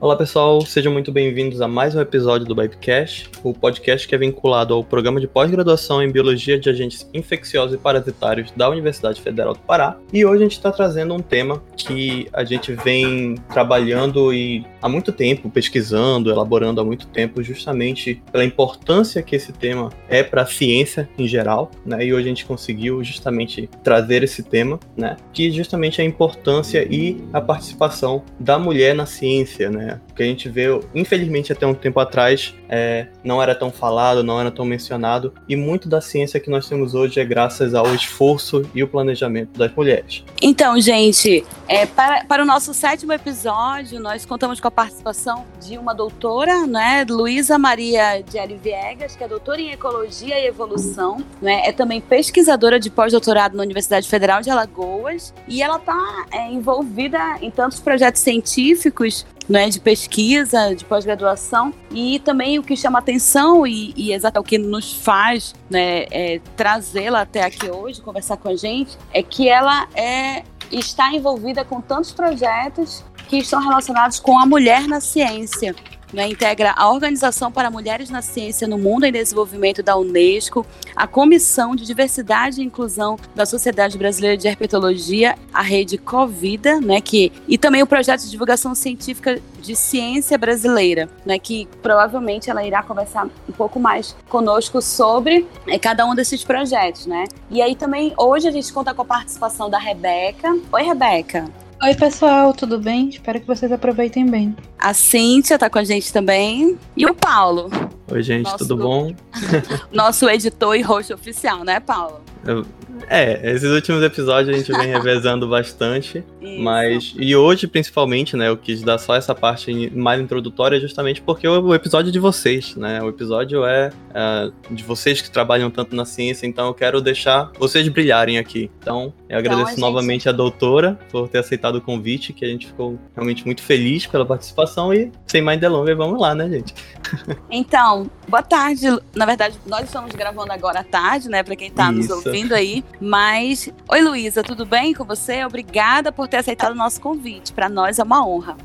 Olá pessoal, sejam muito bem-vindos a mais um episódio do Bipecast, o podcast que é vinculado ao programa de pós-graduação em Biologia de Agentes Infecciosos e Parasitários da Universidade Federal do Pará. E hoje a gente está trazendo um tema que a gente vem trabalhando e há muito tempo, pesquisando, elaborando há muito tempo, justamente pela importância que esse tema é para a ciência em geral, né? E hoje a gente conseguiu justamente trazer esse tema, né? Que justamente é a importância e a participação da mulher na ciência, né? Que a gente vê, infelizmente, até um tempo atrás, é, não era tão falado, não era tão mencionado, e muito da ciência que nós temos hoje é graças ao esforço e o planejamento das mulheres. Então, gente, é, para, para o nosso sétimo episódio, nós contamos com a participação de uma doutora, né, Luísa Maria Ari Viegas, que é doutora em Ecologia e Evolução, né, é também pesquisadora de pós-doutorado na Universidade Federal de Alagoas, e ela está é, envolvida em tantos projetos científicos né, de pesquisa, de pós-graduação, e também o que chama atenção e, e exato o que nos faz né, é, trazê-la até aqui hoje, conversar com a gente, é que ela é, está envolvida com tantos projetos que estão relacionados com a mulher na ciência né, integra a Organização para Mulheres na Ciência no Mundo em Desenvolvimento da Unesco, a Comissão de Diversidade e Inclusão da Sociedade Brasileira de Herpetologia, a rede Covida, né, que, e também o projeto de divulgação científica de ciência brasileira, né, que provavelmente ela irá conversar um pouco mais conosco sobre é, cada um desses projetos, né? E aí também hoje a gente conta com a participação da Rebeca. Oi, Rebeca. Oi, pessoal, tudo bem? Espero que vocês aproveitem bem. A Cíntia tá com a gente também. E o Paulo. Oi, gente, nosso, tudo bom? nosso editor e host oficial, né, Paulo? Eu, é, esses últimos episódios a gente vem revezando bastante, Isso. mas e hoje principalmente, né, eu quis dar só essa parte mais introdutória justamente porque o, episódio é de vocês, né, o episódio é, é, de vocês que trabalham tanto na ciência, então eu quero deixar vocês brilharem aqui. Então, eu então, agradeço então, a novamente gente... a doutora por ter aceitado o convite, que a gente ficou realmente muito feliz pela participação e sem mais delongas, vamos lá, né, gente? Então, boa tarde. Na verdade, nós estamos gravando agora à tarde, né, para quem tá Isso. nos ouvindo aí. Mas, oi Luísa, tudo bem com você? Obrigada por ter aceitado o nosso convite. Para nós é uma honra.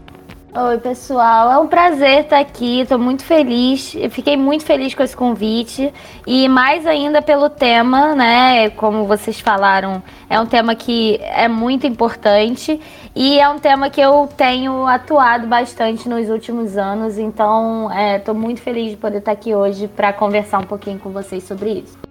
Oi, pessoal. É um prazer estar aqui. Estou muito feliz. Eu fiquei muito feliz com esse convite. E mais ainda pelo tema, né? Como vocês falaram, é um tema que é muito importante. E é um tema que eu tenho atuado bastante nos últimos anos. Então, estou é, muito feliz de poder estar aqui hoje para conversar um pouquinho com vocês sobre isso.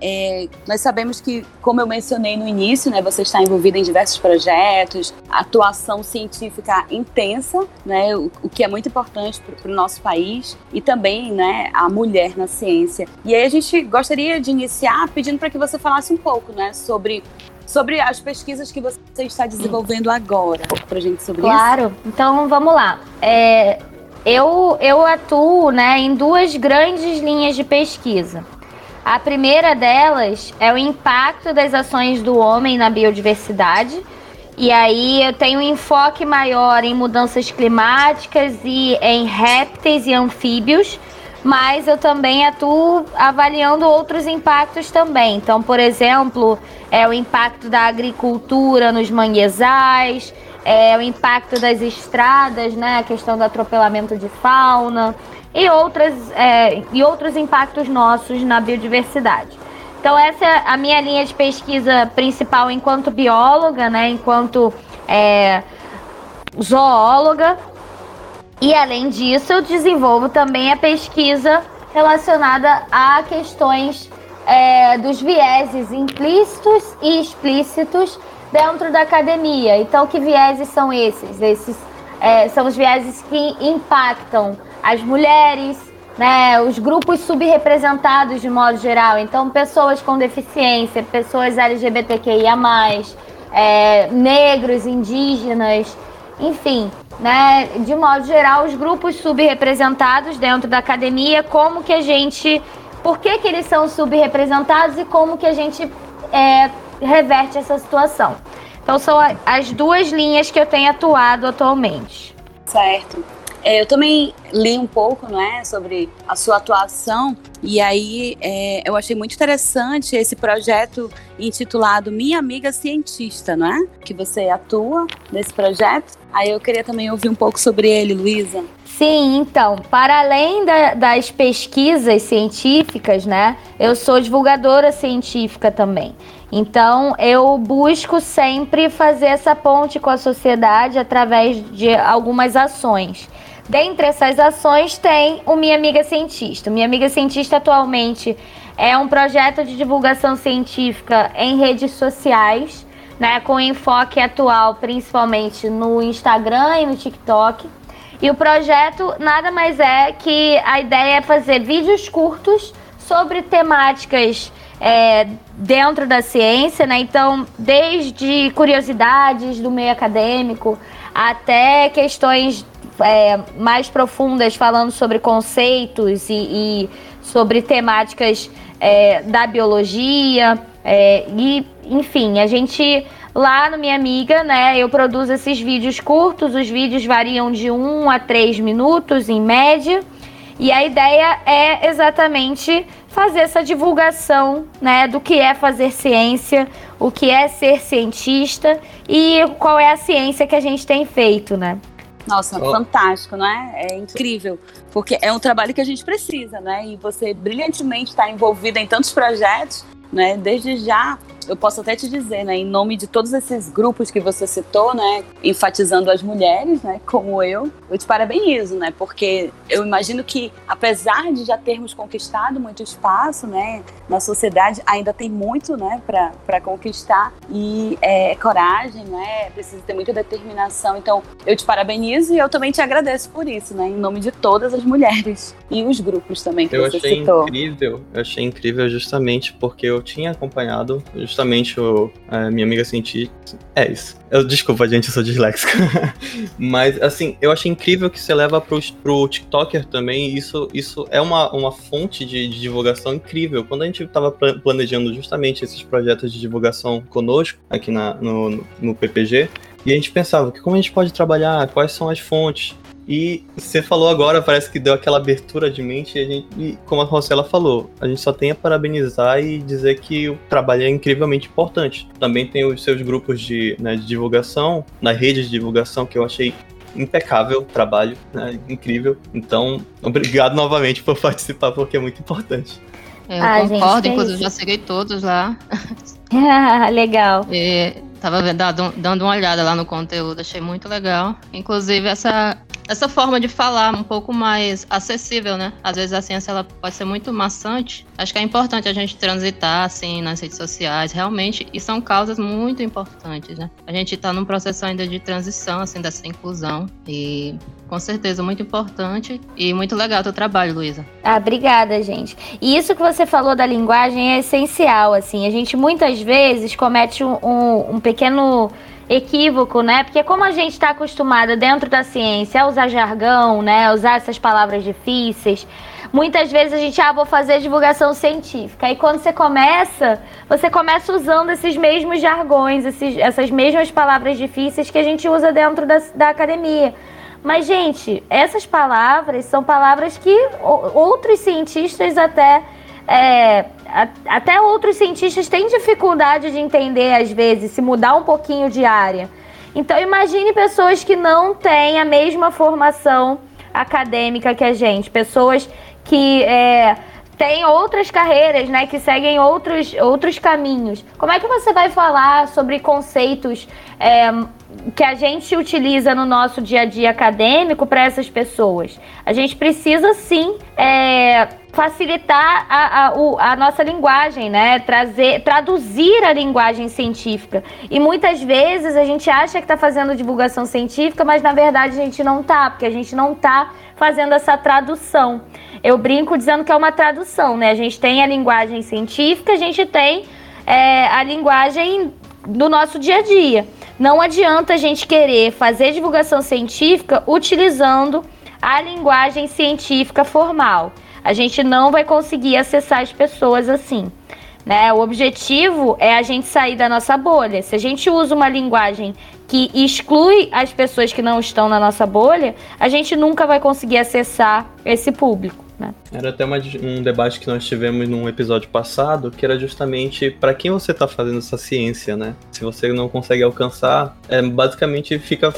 É, nós sabemos que, como eu mencionei no início, né, você está envolvida em diversos projetos, atuação científica intensa, né, o, o que é muito importante para o nosso país, e também né, a mulher na ciência. E aí a gente gostaria de iniciar pedindo para que você falasse um pouco né, sobre sobre as pesquisas que você está desenvolvendo agora, para gente sobre claro. isso. Claro, então vamos lá. É, eu, eu atuo né, em duas grandes linhas de pesquisa. A primeira delas é o impacto das ações do homem na biodiversidade. E aí eu tenho um enfoque maior em mudanças climáticas e em répteis e anfíbios, mas eu também atuo avaliando outros impactos também. Então, por exemplo, é o impacto da agricultura nos manguezais, é o impacto das estradas, né, a questão do atropelamento de fauna, e, outras, é, e outros impactos nossos na biodiversidade. Então essa é a minha linha de pesquisa principal enquanto bióloga, né, enquanto é, zoóloga. E além disso, eu desenvolvo também a pesquisa relacionada a questões é, dos vieses implícitos e explícitos dentro da academia. Então, que vieses são esses? Esses é, são os vieses que impactam as mulheres, né, os grupos subrepresentados de modo geral. Então, pessoas com deficiência, pessoas LGBTQIA, é, negros, indígenas, enfim, né, de modo geral, os grupos subrepresentados dentro da academia, como que a gente. Por que, que eles são subrepresentados e como que a gente é, reverte essa situação. Então, são as duas linhas que eu tenho atuado atualmente. Certo. É, eu também li um pouco, não é, sobre a sua atuação e aí é, eu achei muito interessante esse projeto intitulado Minha Amiga Cientista, não é? Que você atua nesse projeto. Aí eu queria também ouvir um pouco sobre ele, Luísa. Sim, então, para além da, das pesquisas científicas, né, eu sou divulgadora científica também. Então, eu busco sempre fazer essa ponte com a sociedade através de algumas ações. Dentre essas ações tem o Minha Amiga Cientista. Minha Amiga Cientista atualmente é um projeto de divulgação científica em redes sociais, né, com enfoque atual principalmente no Instagram e no TikTok. E o projeto nada mais é que a ideia é fazer vídeos curtos sobre temáticas é, dentro da ciência, né? Então, desde curiosidades do meio acadêmico até questões é, mais profundas falando sobre conceitos e, e sobre temáticas é, da biologia é, e enfim a gente lá no minha amiga né eu produzo esses vídeos curtos os vídeos variam de 1 a 3 minutos em média e a ideia é exatamente fazer essa divulgação né, do que é fazer ciência, o que é ser cientista e qual é a ciência que a gente tem feito, né? Nossa, oh. fantástico, não é? É incrível, porque é um trabalho que a gente precisa, né? E você brilhantemente está envolvida em tantos projetos, né? Desde já eu posso até te dizer, né, em nome de todos esses grupos que você citou, né, enfatizando as mulheres, né, como eu, eu te parabenizo, né, porque eu imagino que apesar de já termos conquistado muito espaço, né, na sociedade, ainda tem muito, né, para conquistar e é, coragem, né, precisa ter muita determinação. Então, eu te parabenizo e eu também te agradeço por isso, né, em nome de todas as mulheres e os grupos também que eu você achei citou. incrível, eu achei incrível justamente porque eu tinha acompanhado justamente o, a minha amiga cientista. É isso. Eu, desculpa, gente, eu sou disléxico. Mas, assim, eu achei incrível que você leva pro, pro TikToker também. Isso, isso é uma, uma fonte de, de divulgação incrível. Quando a gente estava planejando justamente esses projetos de divulgação conosco, aqui na, no, no PPG, e a gente pensava que como a gente pode trabalhar, quais são as fontes. E você falou agora, parece que deu aquela abertura de mente, e, a gente, e como a Rosela falou, a gente só tem a parabenizar e dizer que o trabalho é incrivelmente importante. Também tem os seus grupos de, né, de divulgação, nas redes de divulgação, que eu achei impecável o trabalho, né, incrível. Então, obrigado novamente por participar, porque é muito importante. Eu ah, concordo, gente, inclusive já segui todos lá. legal. E tava dando, dando uma olhada lá no conteúdo, achei muito legal. Inclusive essa essa forma de falar um pouco mais acessível, né? Às vezes a ciência ela pode ser muito maçante. Acho que é importante a gente transitar assim nas redes sociais, realmente, e são causas muito importantes, né? A gente está num processo ainda de transição assim dessa inclusão e com certeza muito importante e muito legal o teu trabalho, Luísa. Ah, obrigada, gente. E isso que você falou da linguagem é essencial, assim. A gente muitas vezes comete um, um, um pequeno equívoco, né? Porque como a gente está acostumada dentro da ciência a usar jargão, né? A usar essas palavras difíceis, muitas vezes a gente, ah, vou fazer divulgação científica. E quando você começa, você começa usando esses mesmos jargões, esses, essas mesmas palavras difíceis que a gente usa dentro da, da academia. Mas, gente, essas palavras são palavras que outros cientistas até é, até outros cientistas têm dificuldade de entender, às vezes, se mudar um pouquinho de área. Então, imagine pessoas que não têm a mesma formação acadêmica que a gente, pessoas que é, têm outras carreiras, né, que seguem outros, outros caminhos. Como é que você vai falar sobre conceitos é, que a gente utiliza no nosso dia a dia acadêmico para essas pessoas? A gente precisa sim. É, facilitar a, a, a, nossa linguagem, né? Trazer, traduzir a linguagem científica. E muitas vezes a gente acha que está fazendo divulgação científica, mas na verdade a gente não está, porque a gente não está fazendo essa tradução. Eu brinco dizendo que é uma tradução, né? A gente tem a linguagem científica, a gente tem é, a linguagem do nosso dia a dia. Não adianta a gente querer fazer divulgação científica utilizando a linguagem científica formal. A gente não vai conseguir acessar as pessoas assim. Né? O objetivo é a gente sair da nossa bolha. Se a gente usa uma linguagem que exclui as pessoas que não estão na nossa bolha, a gente nunca vai conseguir acessar esse público. Né? Era até uma, um debate que nós tivemos num episódio passado, que era justamente para quem você está fazendo essa ciência, né? Se você não consegue alcançar, é, basicamente fica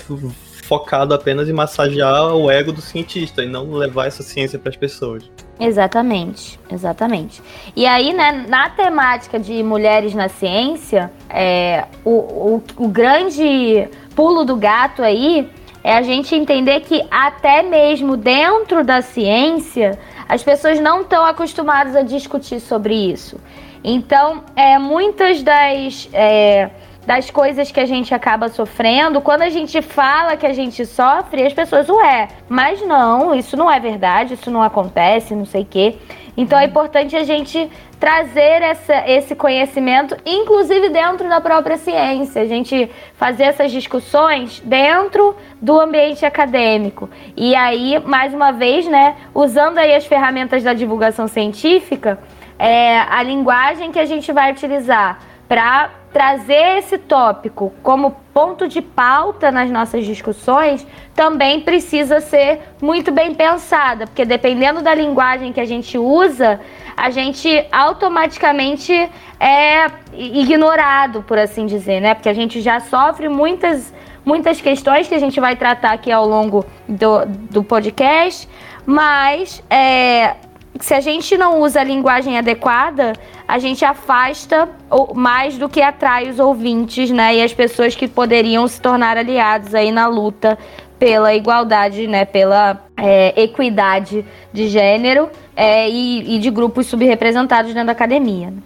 focado apenas em massagear o ego do cientista e não levar essa ciência para as pessoas. Exatamente, exatamente. E aí, né, na temática de mulheres na ciência, é, o, o, o grande pulo do gato aí é a gente entender que até mesmo dentro da ciência, as pessoas não estão acostumadas a discutir sobre isso. Então, é, muitas das. É, das coisas que a gente acaba sofrendo, quando a gente fala que a gente sofre, as pessoas, ué, mas não, isso não é verdade, isso não acontece, não sei o quê. Então é importante a gente trazer essa, esse conhecimento, inclusive dentro da própria ciência, a gente fazer essas discussões dentro do ambiente acadêmico. E aí, mais uma vez, né, usando aí as ferramentas da divulgação científica, é, a linguagem que a gente vai utilizar para trazer esse tópico como ponto de pauta nas nossas discussões também precisa ser muito bem pensada, porque dependendo da linguagem que a gente usa, a gente automaticamente é ignorado, por assim dizer, né? Porque a gente já sofre muitas muitas questões que a gente vai tratar aqui ao longo do, do podcast, mas é, se a gente não usa a linguagem adequada, a gente afasta mais do que atrai os ouvintes, né? E as pessoas que poderiam se tornar aliados aí na luta pela igualdade, né? Pela é, equidade de gênero é, e, e, de grupos subrepresentados dentro da academia. Né?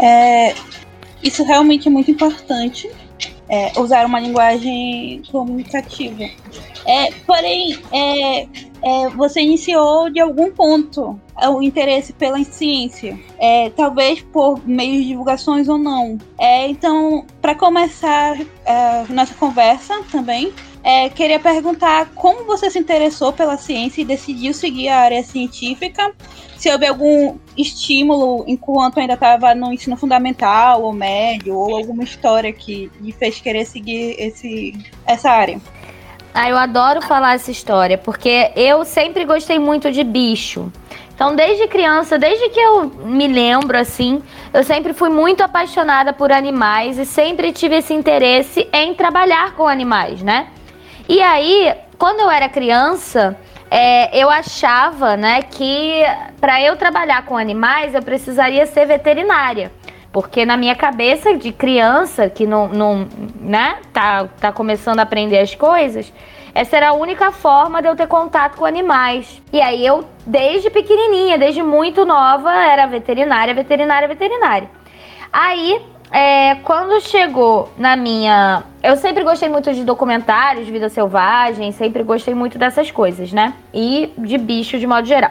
É, isso realmente é muito importante. É, usar uma linguagem comunicativa. É, porém, é, é, você iniciou de algum ponto o interesse pela ciência, é, talvez por meio de divulgações ou não. É, então, para começar é, nossa conversa também, é, queria perguntar como você se interessou pela ciência e decidiu seguir a área científica. Se houve algum estímulo enquanto ainda estava no ensino fundamental ou médio, ou alguma história que lhe fez querer seguir esse, essa área. Ah, eu adoro falar essa história, porque eu sempre gostei muito de bicho. Então, desde criança, desde que eu me lembro, assim, eu sempre fui muito apaixonada por animais e sempre tive esse interesse em trabalhar com animais, né? E aí, quando eu era criança, é, eu achava, né, que para eu trabalhar com animais eu precisaria ser veterinária. Porque na minha cabeça de criança, que não, não né, tá, tá começando a aprender as coisas, essa era a única forma de eu ter contato com animais. E aí eu, desde pequenininha, desde muito nova, era veterinária, veterinária, veterinária. Aí, é, quando chegou na minha. Eu sempre gostei muito de documentários, de vida selvagem, sempre gostei muito dessas coisas, né? E de bicho de modo geral.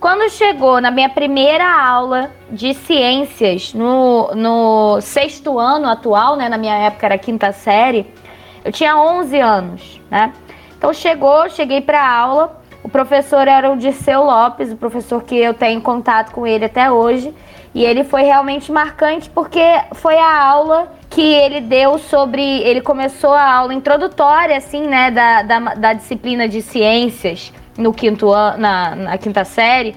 Quando chegou na minha primeira aula de ciências, no, no sexto ano atual, né? Na minha época era quinta série, eu tinha 11 anos, né? Então chegou, cheguei para aula. O professor era o Dirceu Lopes, o professor que eu tenho contato com ele até hoje. E ele foi realmente marcante porque foi a aula que ele deu sobre. Ele começou a aula introdutória, assim, né, da, da, da disciplina de ciências no quinto ano, na, na quinta série.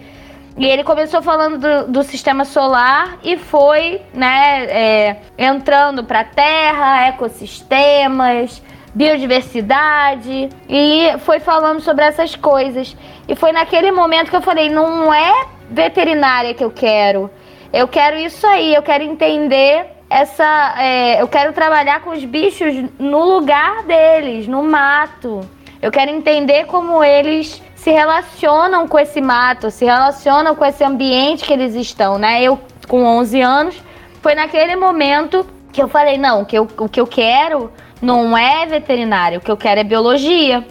E ele começou falando do, do sistema solar e foi, né, é, entrando para Terra, ecossistemas, biodiversidade e foi falando sobre essas coisas. E foi naquele momento que eu falei: não é veterinária que eu quero. Eu quero isso aí, eu quero entender essa. É, eu quero trabalhar com os bichos no lugar deles, no mato. Eu quero entender como eles se relacionam com esse mato, se relacionam com esse ambiente que eles estão, né? Eu, com 11 anos, foi naquele momento que eu falei: não, que eu, o que eu quero não é veterinário, o que eu quero é biologia.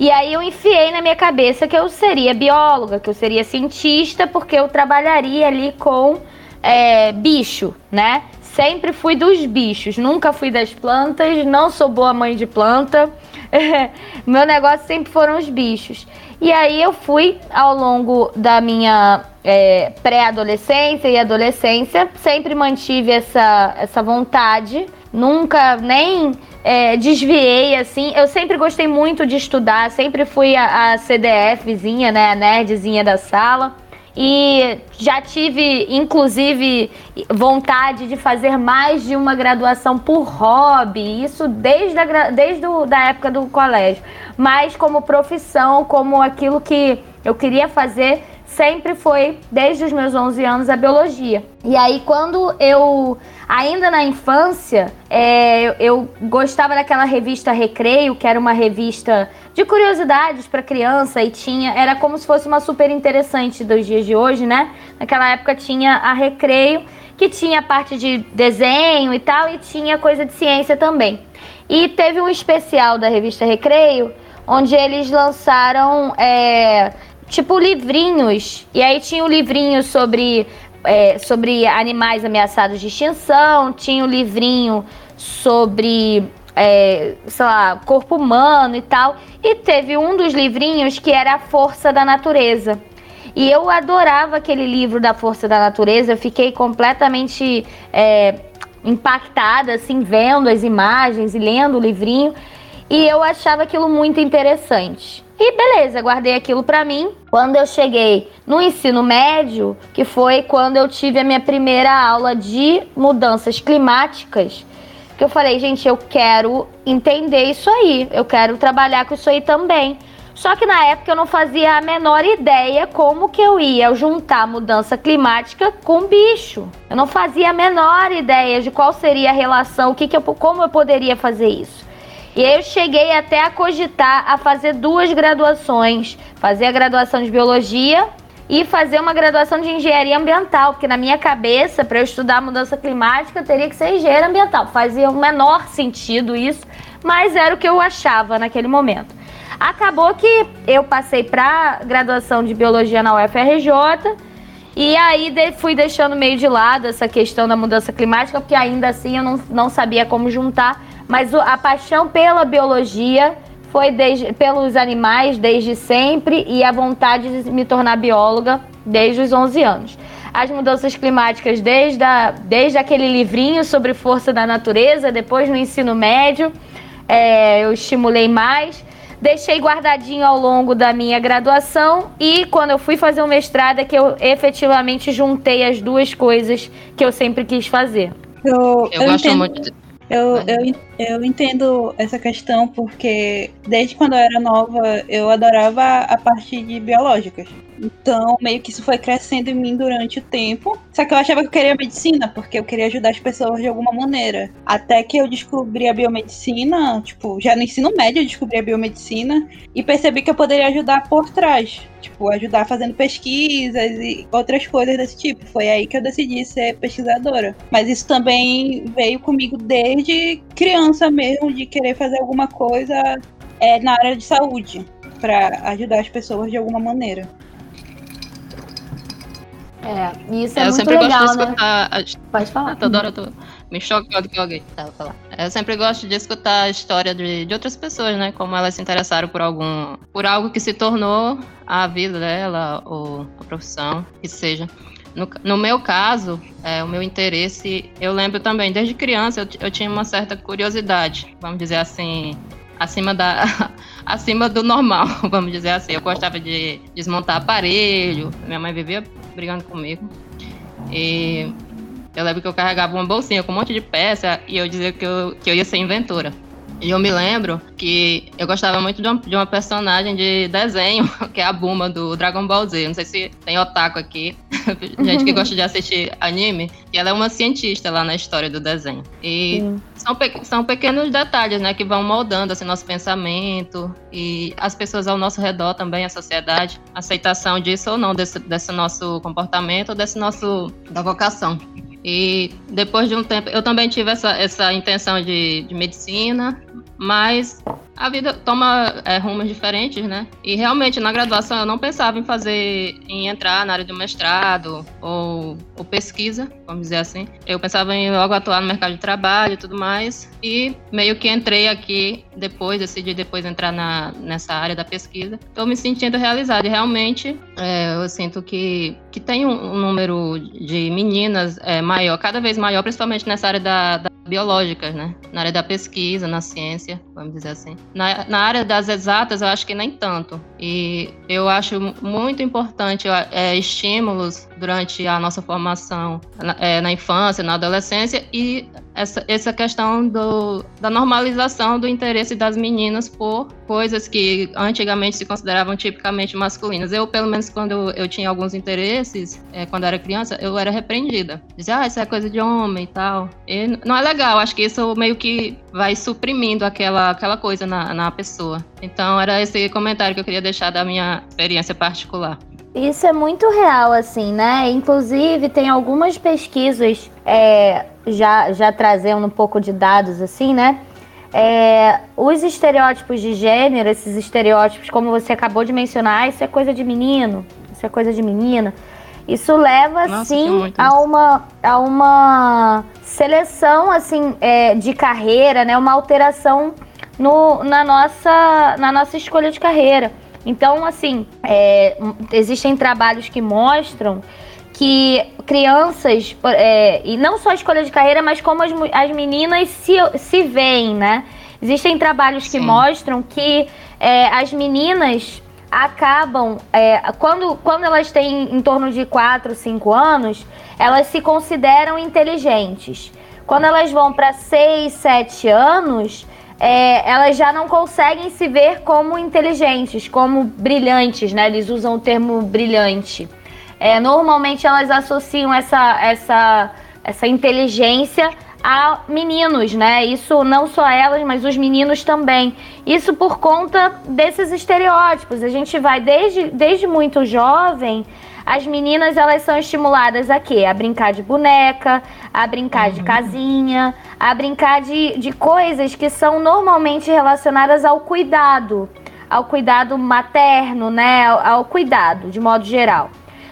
E aí eu enfiei na minha cabeça que eu seria bióloga, que eu seria cientista, porque eu trabalharia ali com é, bicho, né? sempre fui dos bichos, nunca fui das plantas, não sou boa mãe de planta. Meu negócio sempre foram os bichos. E aí eu fui ao longo da minha é, pré-adolescência e adolescência, sempre mantive essa, essa vontade, nunca nem é, desviei assim. Eu sempre gostei muito de estudar, sempre fui a, a CDFzinha, né, a nerdzinha da sala. E já tive, inclusive, vontade de fazer mais de uma graduação por hobby, isso desde a, desde o, da época do colégio. Mas como profissão, como aquilo que eu queria fazer, sempre foi, desde os meus 11 anos, a biologia. E aí, quando eu, ainda na infância, é, eu, eu gostava daquela revista Recreio, que era uma revista de curiosidades para criança e tinha, era como se fosse uma super interessante dos dias de hoje, né? Naquela época tinha a Recreio, que tinha parte de desenho e tal, e tinha coisa de ciência também. E teve um especial da revista Recreio, onde eles lançaram. É, tipo livrinhos. E aí tinha o um livrinho sobre, é, sobre animais ameaçados de extinção, tinha o um livrinho sobre, é, sei lá, corpo humano e tal. E teve um dos livrinhos que era A Força da Natureza. E eu adorava aquele livro da Força da Natureza, eu fiquei completamente é, impactada, assim, vendo as imagens e lendo o livrinho. E eu achava aquilo muito interessante. E beleza, guardei aquilo para mim. Quando eu cheguei no ensino médio, que foi quando eu tive a minha primeira aula de mudanças climáticas, que eu falei, gente, eu quero entender isso aí, eu quero trabalhar com isso aí também. Só que na época eu não fazia a menor ideia como que eu ia juntar mudança climática com bicho. Eu não fazia a menor ideia de qual seria a relação, o que, que eu, como eu poderia fazer isso. E aí eu cheguei até a cogitar a fazer duas graduações, fazer a graduação de biologia e fazer uma graduação de engenharia ambiental, porque na minha cabeça, para eu estudar mudança climática, teria que ser engenheiro ambiental. Fazia o menor sentido isso, mas era o que eu achava naquele momento. Acabou que eu passei para graduação de biologia na UFRJ e aí fui deixando meio de lado essa questão da mudança climática, porque ainda assim eu não, não sabia como juntar mas a paixão pela biologia foi desde, pelos animais desde sempre e a vontade de me tornar bióloga desde os 11 anos. As mudanças climáticas desde, a, desde aquele livrinho sobre força da natureza, depois no ensino médio, é, eu estimulei mais. Deixei guardadinho ao longo da minha graduação e quando eu fui fazer o mestrado é que eu efetivamente juntei as duas coisas que eu sempre quis fazer. Eu, eu, eu gosto entendo. muito de eu, eu, eu entendo essa questão porque desde quando eu era nova eu adorava a parte de biológicas. Então, meio que isso foi crescendo em mim durante o tempo. Só que eu achava que eu queria medicina, porque eu queria ajudar as pessoas de alguma maneira. Até que eu descobri a biomedicina, tipo, já no ensino médio eu descobri a biomedicina e percebi que eu poderia ajudar por trás. Tipo, ajudar fazendo pesquisas e outras coisas desse tipo. Foi aí que eu decidi ser pesquisadora. Mas isso também veio comigo desde criança mesmo, de querer fazer alguma coisa é, na área de saúde para ajudar as pessoas de alguma maneira. É, isso é, é eu sempre legal, gosto de né? escutar. Né? Pode falar. Toda hora eu tô me chocando que alguém tava falando. Eu sempre gosto de escutar a história de, de outras pessoas, né? Como elas se interessaram por algum. por algo que se tornou a vida dela, ou a profissão, que seja. No, no meu caso, é, o meu interesse, eu lembro também, desde criança, eu, eu tinha uma certa curiosidade, vamos dizer assim, acima da acima do normal, vamos dizer assim. Eu gostava de desmontar aparelho, minha mãe vivia brigando comigo. E eu lembro que eu carregava uma bolsinha com um monte de peça e eu dizia que eu, que eu ia ser inventora. E eu me lembro que eu gostava muito de uma, de uma, personagem de desenho, que é a Buma do Dragon Ball Z. Não sei se tem otaku aqui, gente que gosta de assistir anime. E ela é uma cientista lá na história do desenho. E são, pe são pequenos detalhes, né, que vão moldando assim, nosso pensamento e as pessoas ao nosso redor também, a sociedade, aceitação disso ou não, desse, desse nosso comportamento, desse nosso da vocação. E depois de um tempo, eu também tive essa, essa intenção de, de medicina, mas a vida toma é, rumos diferentes, né? E realmente na graduação eu não pensava em fazer, em entrar na área de mestrado ou, ou pesquisa, vamos dizer assim. Eu pensava em logo atuar no mercado de trabalho e tudo mais. E meio que entrei aqui depois, decidi depois entrar na, nessa área da pesquisa. Estou me sentindo realizada e realmente é, eu sinto que, que tem um, um número de meninas é, maior, cada vez maior, principalmente nessa área da, da biológicas, né? Na área da pesquisa, na ciência, vamos dizer assim. Na, na área das exatas, eu acho que nem tanto. E eu acho muito importante é, estímulos durante a nossa formação na, é, na infância, na adolescência e essa, essa questão do, da normalização do interesse das meninas por coisas que antigamente se consideravam tipicamente masculinas. Eu, pelo menos, quando eu, tinha alguns interesses, é, quando era criança, eu era repreendida. Dizia, ah, isso é coisa de homem e tal. E não é legal, acho que isso meio que vai suprimindo aquela, aquela coisa na, na pessoa. Então, era esse comentário que eu queria deixar da minha experiência particular. Isso é muito real, assim, né? Inclusive, tem algumas pesquisas é, já, já trazendo um pouco de dados, assim, né? É, os estereótipos de gênero, esses estereótipos, como você acabou de mencionar, isso é coisa de menino, isso é coisa de menina. Isso leva, Nossa, sim, a uma, a uma seleção, assim, é, de carreira, né? Uma alteração no, na, nossa, na nossa escolha de carreira. Então, assim, é, existem trabalhos que mostram que crianças, é, e não só a escolha de carreira, mas como as, as meninas se, se veem, né? Existem trabalhos que Sim. mostram que é, as meninas acabam, é, quando, quando elas têm em torno de 4, 5 anos, elas se consideram inteligentes. Quando elas vão para 6, 7 anos, é, elas já não conseguem se ver como inteligentes, como brilhantes, né? Eles usam o termo brilhante. É, normalmente elas associam essa, essa, essa inteligência a meninos, né? Isso não só elas, mas os meninos também. Isso por conta desses estereótipos. A gente vai desde, desde muito jovem as meninas elas são estimuladas a quê? A brincar de boneca, a brincar uhum. de casinha, a brincar de, de coisas que são normalmente relacionadas ao cuidado, ao cuidado materno, né? Ao, ao cuidado, de modo geral.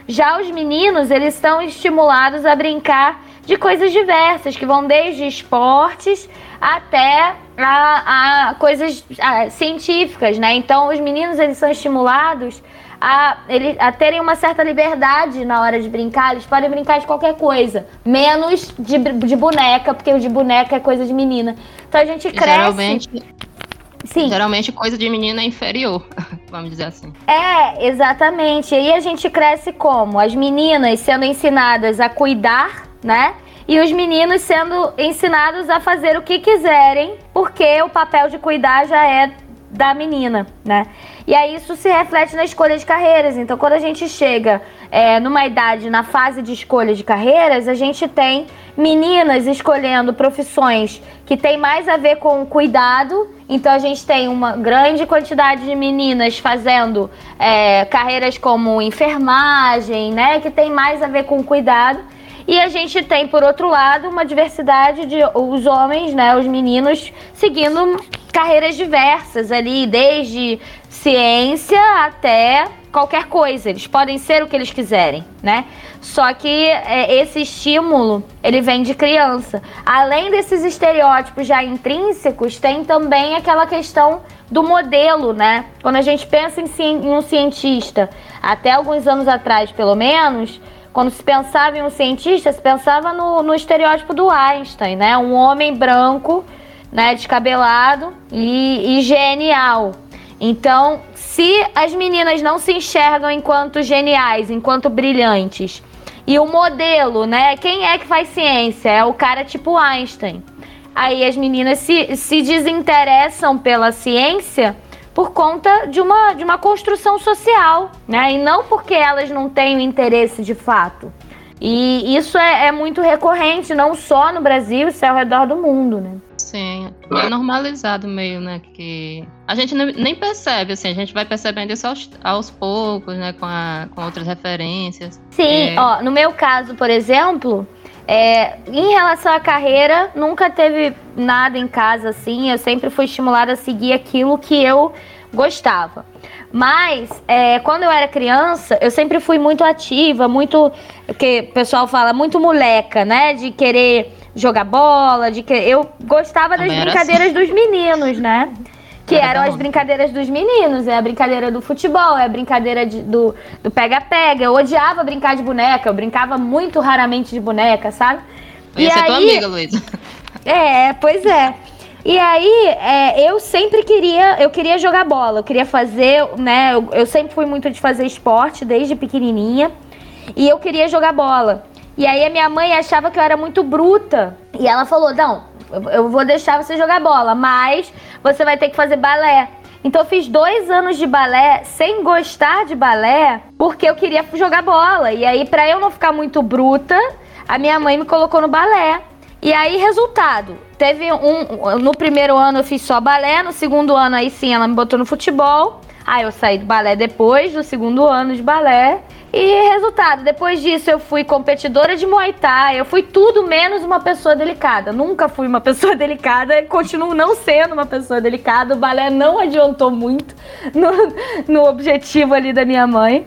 Já os meninos, eles são estimulados a brincar de coisas diversas, que vão desde esportes até a, a coisas a, científicas, né? Então, os meninos, eles são estimulados a, ele, a terem uma certa liberdade na hora de brincar. Eles podem brincar de qualquer coisa, menos de, de boneca, porque o de boneca é coisa de menina. Então a gente cresce. Geralmente, Sim. Geralmente coisa de menina é inferior, vamos dizer assim. É, exatamente. E aí a gente cresce como? As meninas sendo ensinadas a cuidar, né? E os meninos sendo ensinados a fazer o que quiserem, porque o papel de cuidar já é da menina, né? E aí isso se reflete na escolha de carreiras. Então, quando a gente chega é, numa idade, na fase de escolha de carreiras, a gente tem meninas escolhendo profissões que tem mais a ver com cuidado. Então, a gente tem uma grande quantidade de meninas fazendo é, carreiras como enfermagem, né? Que tem mais a ver com cuidado. E a gente tem, por outro lado, uma diversidade de os homens, né, os meninos, seguindo carreiras diversas ali, desde ciência até qualquer coisa. Eles podem ser o que eles quiserem, né? Só que é, esse estímulo, ele vem de criança. Além desses estereótipos já intrínsecos, tem também aquela questão do modelo, né? Quando a gente pensa em, em um cientista, até alguns anos atrás, pelo menos, quando se pensava em um cientista, se pensava no, no estereótipo do Einstein, né? Um homem branco, né, descabelado e, e genial. Então, se as meninas não se enxergam enquanto geniais, enquanto brilhantes, e o modelo, né? Quem é que faz ciência? É o cara tipo Einstein. Aí as meninas se, se desinteressam pela ciência por conta de uma, de uma construção social, né? E não porque elas não têm interesse de fato. E isso é, é muito recorrente, não só no Brasil, isso é ao redor do mundo, né? Sim, é normalizado meio, né? Que a gente nem percebe, assim, a gente vai percebendo isso aos, aos poucos, né? Com, a, com outras referências. Sim, é... ó, no meu caso, por exemplo, É, em relação à carreira, nunca teve nada em casa assim. Eu sempre fui estimulada a seguir aquilo que eu gostava. Mas, é, quando eu era criança, eu sempre fui muito ativa, muito. que o pessoal fala, muito moleca, né? De querer jogar bola, de que eu gostava das brincadeiras assim. dos meninos, né? Que eram as brincadeiras dos meninos, é a brincadeira do futebol, é a brincadeira de, do pega-pega. Eu odiava brincar de boneca, eu brincava muito raramente de boneca, sabe? Eu ia e ser aí... tua amiga, Luísa. É, pois é. E aí, é, eu sempre queria, eu queria jogar bola, eu queria fazer, né? Eu, eu, sempre fui muito de fazer esporte desde pequenininha e eu queria jogar bola. E aí a minha mãe achava que eu era muito bruta e ela falou: não, eu vou deixar você jogar bola, mas você vai ter que fazer balé. Então eu fiz dois anos de balé sem gostar de balé, porque eu queria jogar bola. E aí, para eu não ficar muito bruta, a minha mãe me colocou no balé. E aí, resultado, teve um. No primeiro ano eu fiz só balé, no segundo ano aí sim ela me botou no futebol. Aí eu saí do balé depois do segundo ano de balé. E resultado, depois disso eu fui competidora de Muay Thai, eu fui tudo menos uma pessoa delicada. Nunca fui uma pessoa delicada, continuo não sendo uma pessoa delicada. O balé não adiantou muito no, no objetivo ali da minha mãe.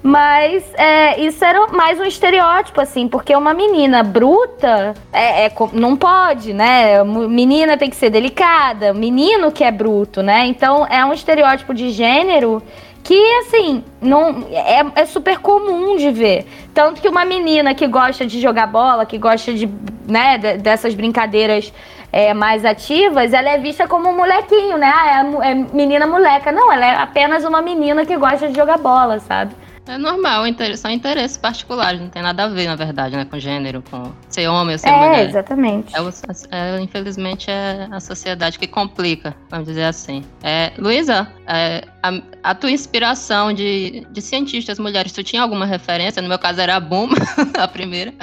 Mas é, isso era mais um estereótipo, assim, porque uma menina bruta é, é, não pode, né? Menina tem que ser delicada, menino que é bruto, né? Então é um estereótipo de gênero que, assim, não é, é super comum de ver. Tanto que uma menina que gosta de jogar bola, que gosta de, né, dessas brincadeiras é, mais ativas, ela é vista como um molequinho, né? Ah, é, é menina moleca. Não, ela é apenas uma menina que gosta de jogar bola, sabe? É normal, são interesses particulares, não tem nada a ver, na verdade, né, com gênero, com ser homem ou ser é, mulher. Exatamente. É, é, infelizmente é a sociedade que complica, vamos dizer assim. É, Luísa, é, a, a, tua inspiração de, de cientistas mulheres, tu tinha alguma referência? No meu caso era a Boom, a primeira.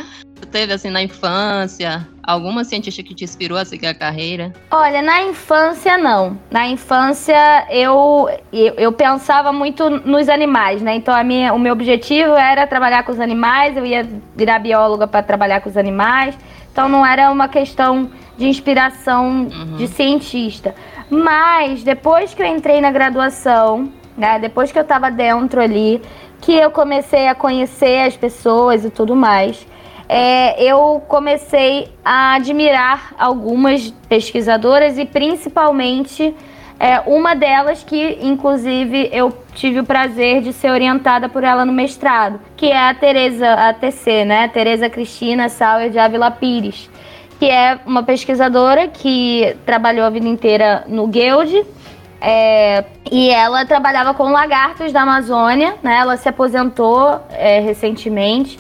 Tu teve, assim, na infância, alguma cientista que te inspirou a seguir a carreira? Olha, na infância, não. Na infância, eu, eu, eu pensava muito nos animais, né? Então, a minha, o meu objetivo era trabalhar com os animais, eu ia virar bióloga para trabalhar com os animais. Então, não era uma questão de inspiração uhum. de cientista. Mas, depois que eu entrei na graduação, né? Depois que eu estava dentro ali, que eu comecei a conhecer as pessoas e tudo mais é, eu comecei a admirar algumas pesquisadoras e principalmente é, uma delas que, inclusive, eu tive o prazer de ser orientada por ela no mestrado, que é a Tereza, a TC, né? Tereza Cristina Sauer de Ávila Pires, que é uma pesquisadora que trabalhou a vida inteira no Guild, é, e ela trabalhava com lagartos da Amazônia, né? Ela se aposentou é, recentemente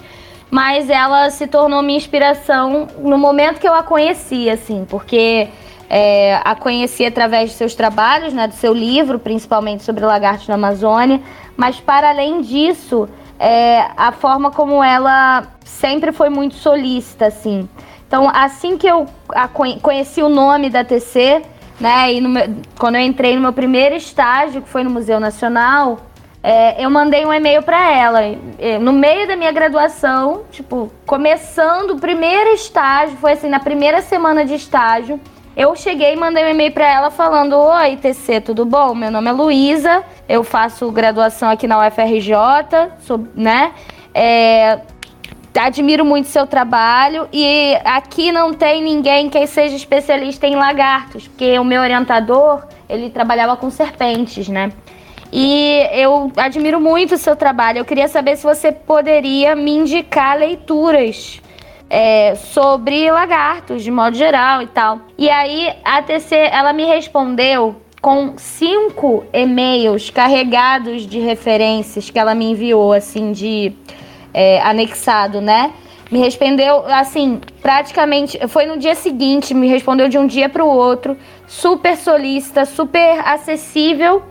mas ela se tornou minha inspiração no momento que eu a conheci, assim, porque é, a conheci através de seus trabalhos, né, do seu livro, principalmente sobre lagartos na Amazônia, mas para além disso, é, a forma como ela sempre foi muito solícita, assim. Então, assim que eu conheci o nome da TC, né, e meu, quando eu entrei no meu primeiro estágio, que foi no Museu Nacional, é, eu mandei um e-mail para ela. No meio da minha graduação, tipo, começando o primeiro estágio, foi assim, na primeira semana de estágio, eu cheguei e mandei um e-mail para ela falando: Oi, TC, tudo bom? Meu nome é Luísa, eu faço graduação aqui na UFRJ, sou, né? É, admiro muito seu trabalho e aqui não tem ninguém que seja especialista em lagartos, porque o meu orientador, ele trabalhava com serpentes, né? E eu admiro muito o seu trabalho. Eu queria saber se você poderia me indicar leituras é, sobre lagartos, de modo geral e tal. E aí a TC, ela me respondeu com cinco e-mails carregados de referências que ela me enviou, assim, de é, anexado, né? Me respondeu, assim, praticamente, foi no dia seguinte, me respondeu de um dia para o outro, super solícita, super acessível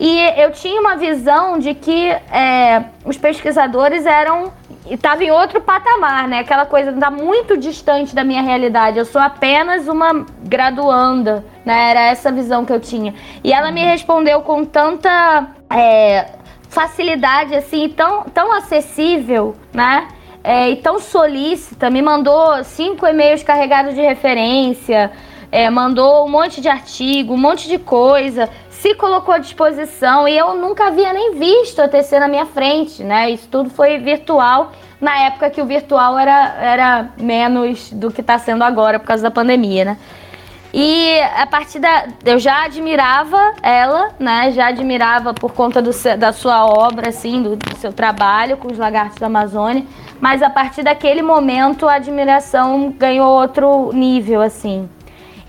e eu tinha uma visão de que é, os pesquisadores eram estavam em outro patamar, né? Aquela coisa está muito distante da minha realidade. Eu sou apenas uma graduanda, né? Era essa visão que eu tinha. E ela me respondeu com tanta é, facilidade, assim, tão, tão acessível, né? é, e tão solícita, me mandou cinco e-mails carregados de referência, é, mandou um monte de artigo, um monte de coisa, se colocou à disposição e eu nunca havia nem visto a TC na minha frente, né? Isso tudo foi virtual na época que o virtual era, era menos do que está sendo agora por causa da pandemia, né? E a partir da. Eu já admirava ela, né? Já admirava por conta do, da sua obra, assim, do, do, seu trabalho com os lagartos da Amazônia. Mas a partir daquele momento a admiração ganhou outro nível, assim.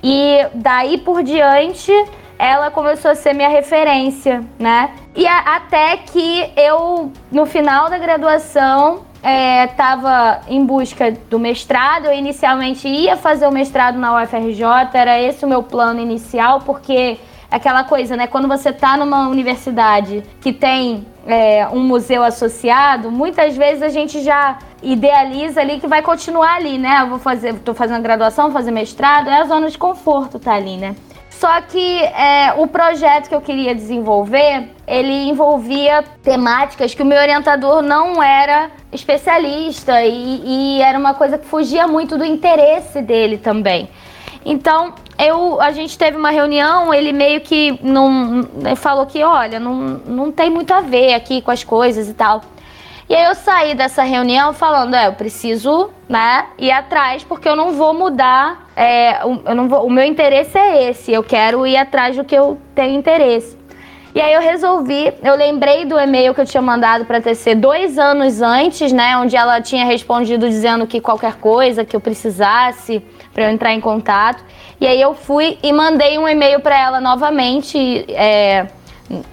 E daí por diante ela começou a ser minha referência, né? E a, até que eu, no final da graduação, estava é, em busca do mestrado. Eu inicialmente ia fazer o mestrado na UFRJ, era esse o meu plano inicial, porque aquela coisa, né? Quando você está numa universidade que tem é, um museu associado, muitas vezes a gente já idealiza ali que vai continuar ali, né? Eu vou fazer, tô fazendo graduação, vou fazer mestrado, é a zona de conforto tá ali, né? Só que é, o projeto que eu queria desenvolver, ele envolvia temáticas que o meu orientador não era especialista e, e era uma coisa que fugia muito do interesse dele também. Então, eu, a gente teve uma reunião, ele meio que não, falou que, olha, não, não tem muito a ver aqui com as coisas e tal. E aí eu saí dessa reunião falando, é, eu preciso, né, ir atrás porque eu não vou mudar, é, eu não vou, o meu interesse é esse, eu quero ir atrás do que eu tenho interesse. E aí eu resolvi, eu lembrei do e-mail que eu tinha mandado para TC dois anos antes, né, onde ela tinha respondido dizendo que qualquer coisa que eu precisasse para eu entrar em contato. E aí eu fui e mandei um e-mail para ela novamente, é,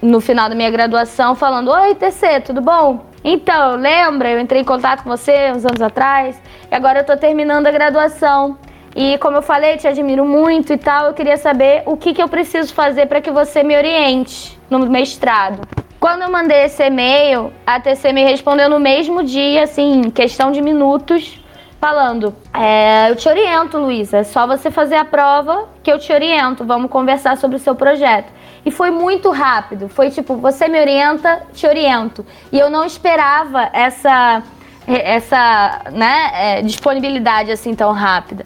no final da minha graduação, falando: Oi, TC, tudo bom? Então, lembra? Eu entrei em contato com você uns anos atrás e agora eu tô terminando a graduação. E como eu falei, te admiro muito e tal, eu queria saber o que, que eu preciso fazer para que você me oriente no mestrado. Quando eu mandei esse e-mail, a TC me respondeu no mesmo dia, assim, questão de minutos, falando: é, Eu te oriento, Luísa, é só você fazer a prova que eu te oriento, vamos conversar sobre o seu projeto. E foi muito rápido. Foi tipo, você me orienta, te oriento. E eu não esperava essa, essa né, é, disponibilidade assim tão rápida.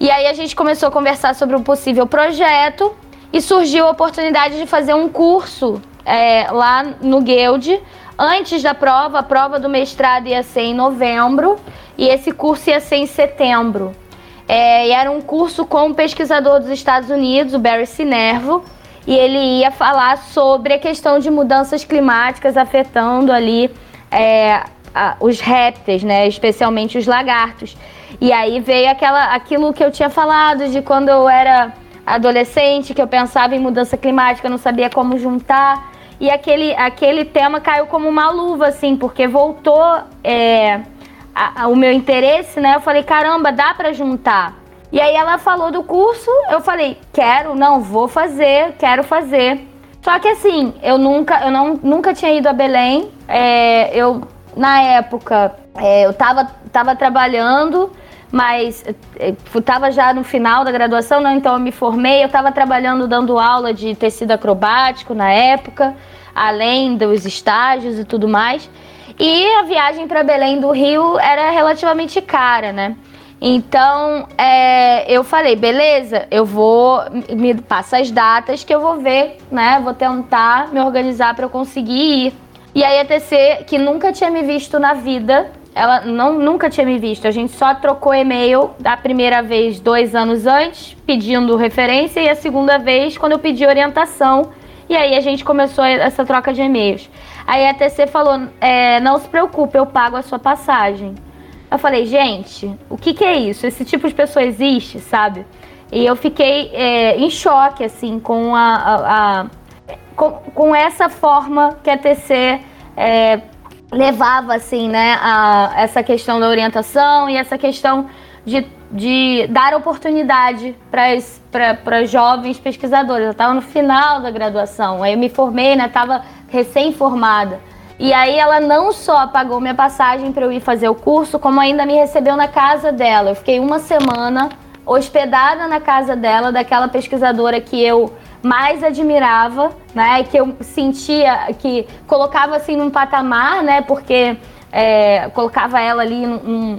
E aí a gente começou a conversar sobre um possível projeto e surgiu a oportunidade de fazer um curso é, lá no Guild. Antes da prova, a prova do mestrado ia ser em novembro e esse curso ia ser em setembro. É, e era um curso com um pesquisador dos Estados Unidos, o Barry Sinervo, e ele ia falar sobre a questão de mudanças climáticas afetando ali é, a, os répteis, né, especialmente os lagartos. E aí veio aquela, aquilo que eu tinha falado de quando eu era adolescente, que eu pensava em mudança climática, não sabia como juntar. E aquele, aquele tema caiu como uma luva, assim, porque voltou é, a, a, o meu interesse, né? Eu falei, caramba, dá para juntar. E aí ela falou do curso, eu falei, quero, não, vou fazer, quero fazer. Só que assim, eu nunca, eu não, nunca tinha ido a Belém. É, eu, na época, é, eu tava, tava trabalhando, mas é, já no final da graduação, não, então eu me formei, eu estava trabalhando dando aula de tecido acrobático na época, além dos estágios e tudo mais. E a viagem para Belém do Rio era relativamente cara, né? Então, é, eu falei, beleza, eu vou, me passa as datas que eu vou ver, né? Vou tentar me organizar para eu conseguir ir. E aí a TC, que nunca tinha me visto na vida, ela não, nunca tinha me visto. A gente só trocou e-mail da primeira vez dois anos antes, pedindo referência, e a segunda vez quando eu pedi orientação. E aí a gente começou essa troca de e-mails. Aí a TC falou: é, não se preocupe, eu pago a sua passagem. Eu falei, gente, o que, que é isso? Esse tipo de pessoa existe, sabe? E eu fiquei é, em choque, assim, com, a, a, a com, com, essa forma que a TC é, levava, assim, né, a essa questão da orientação e essa questão de, de dar oportunidade para jovens pesquisadores. Eu estava no final da graduação, aí eu me formei, né, estava recém-formada. E aí ela não só pagou minha passagem para eu ir fazer o curso, como ainda me recebeu na casa dela. Eu fiquei uma semana hospedada na casa dela, daquela pesquisadora que eu mais admirava, né? Que eu sentia que colocava assim num patamar, né? Porque é, colocava ela ali num, num,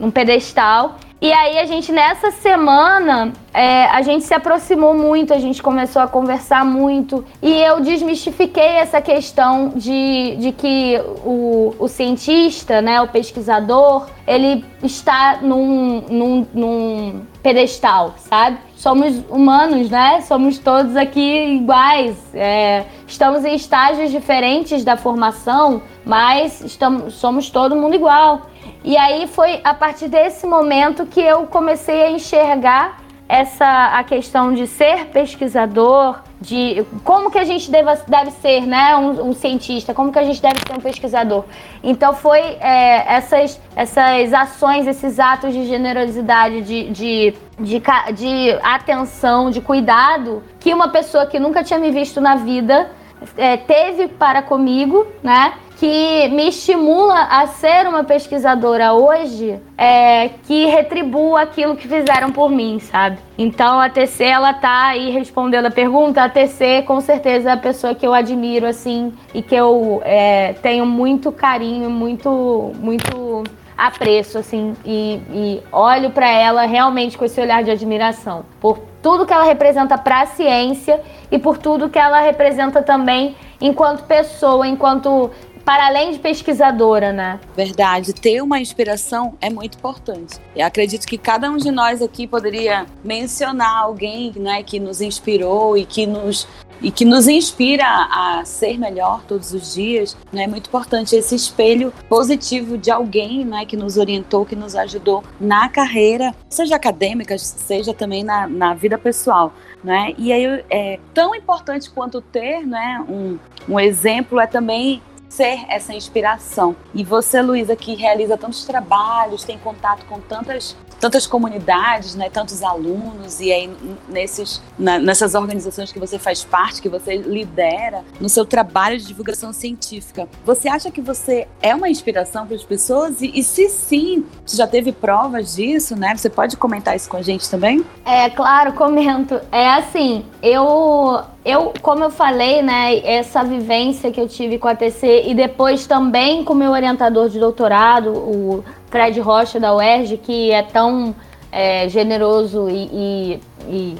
num pedestal. E aí a gente nessa semana é, a gente se aproximou muito, a gente começou a conversar muito e eu desmistifiquei essa questão de, de que o, o cientista, né, o pesquisador, ele está num, num, num pedestal, sabe? Somos humanos, né? Somos todos aqui iguais. É, estamos em estágios diferentes da formação, mas estamos, somos todo mundo igual. E aí foi a partir desse momento que eu comecei a enxergar essa a questão de ser pesquisador, de como que a gente deve, deve ser, né, um, um cientista, como que a gente deve ser um pesquisador. Então foi é, essas, essas ações, esses atos de generosidade, de, de, de, de atenção, de cuidado que uma pessoa que nunca tinha me visto na vida é, teve para comigo, né? Que me estimula a ser uma pesquisadora hoje é, que retribua aquilo que fizeram por mim, sabe? Então a TC, ela tá aí respondendo a pergunta. A TC, com certeza, é a pessoa que eu admiro, assim, e que eu é, tenho muito carinho, muito, muito apreço, assim, e, e olho para ela realmente com esse olhar de admiração. Por tudo que ela representa para a ciência e por tudo que ela representa também enquanto pessoa, enquanto para além de pesquisadora, né? Verdade. Ter uma inspiração é muito importante. Eu acredito que cada um de nós aqui poderia mencionar alguém né, que nos inspirou e que nos e que nos inspira a ser melhor todos os dias, né? É muito importante esse espelho positivo de alguém, né, que nos orientou, que nos ajudou na carreira, seja acadêmica, seja também na, na vida pessoal, né? E aí é tão importante quanto ter, né, um, um exemplo é também ser essa inspiração. E você, Luísa, que realiza tantos trabalhos, tem contato com tantas tantas comunidades, né, tantos alunos e aí nesses na, nessas organizações que você faz parte, que você lidera no seu trabalho de divulgação científica. Você acha que você é uma inspiração para as pessoas e, e se sim, você já teve provas disso, né? Você pode comentar isso com a gente também? É, claro, comento. É assim, eu eu, como eu falei, né, essa vivência que eu tive com a TC e depois também com meu orientador de doutorado, o Fred Rocha da UERJ, que é tão é, generoso e, e, e,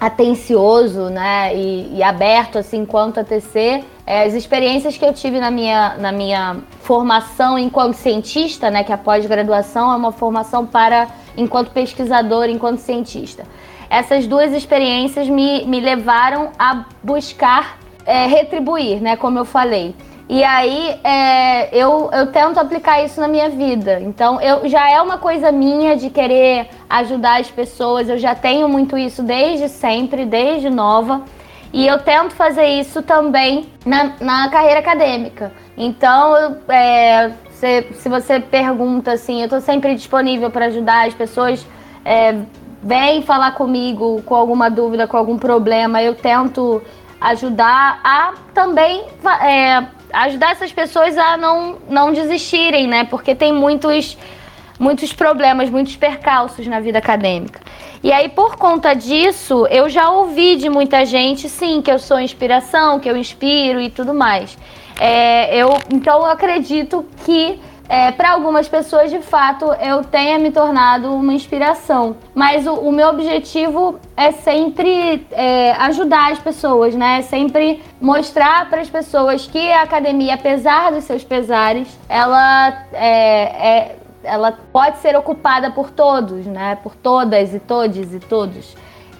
atencioso, né, e, e, aberto assim quanto a TC, é, as experiências que eu tive na minha, na minha formação enquanto cientista, né, que a pós-graduação é uma formação para enquanto pesquisador, enquanto cientista essas duas experiências me, me levaram a buscar é, retribuir, né? Como eu falei. E aí é, eu, eu tento aplicar isso na minha vida. Então eu já é uma coisa minha de querer ajudar as pessoas. Eu já tenho muito isso desde sempre, desde nova. E eu tento fazer isso também na, na carreira acadêmica. Então, é, se, se você pergunta assim, eu estou sempre disponível para ajudar as pessoas. É, vem falar comigo com alguma dúvida, com algum problema, eu tento ajudar a também é, ajudar essas pessoas a não, não desistirem, né? Porque tem muitos, muitos problemas, muitos percalços na vida acadêmica. E aí, por conta disso, eu já ouvi de muita gente, sim, que eu sou inspiração, que eu inspiro e tudo mais. É, eu, então, eu acredito que é, para algumas pessoas, de fato, eu tenha me tornado uma inspiração. Mas o, o meu objetivo é sempre é, ajudar as pessoas, né? Sempre mostrar para as pessoas que a academia, apesar dos seus pesares, ela é, é, ela pode ser ocupada por todos, né? Por todas e todes e todos.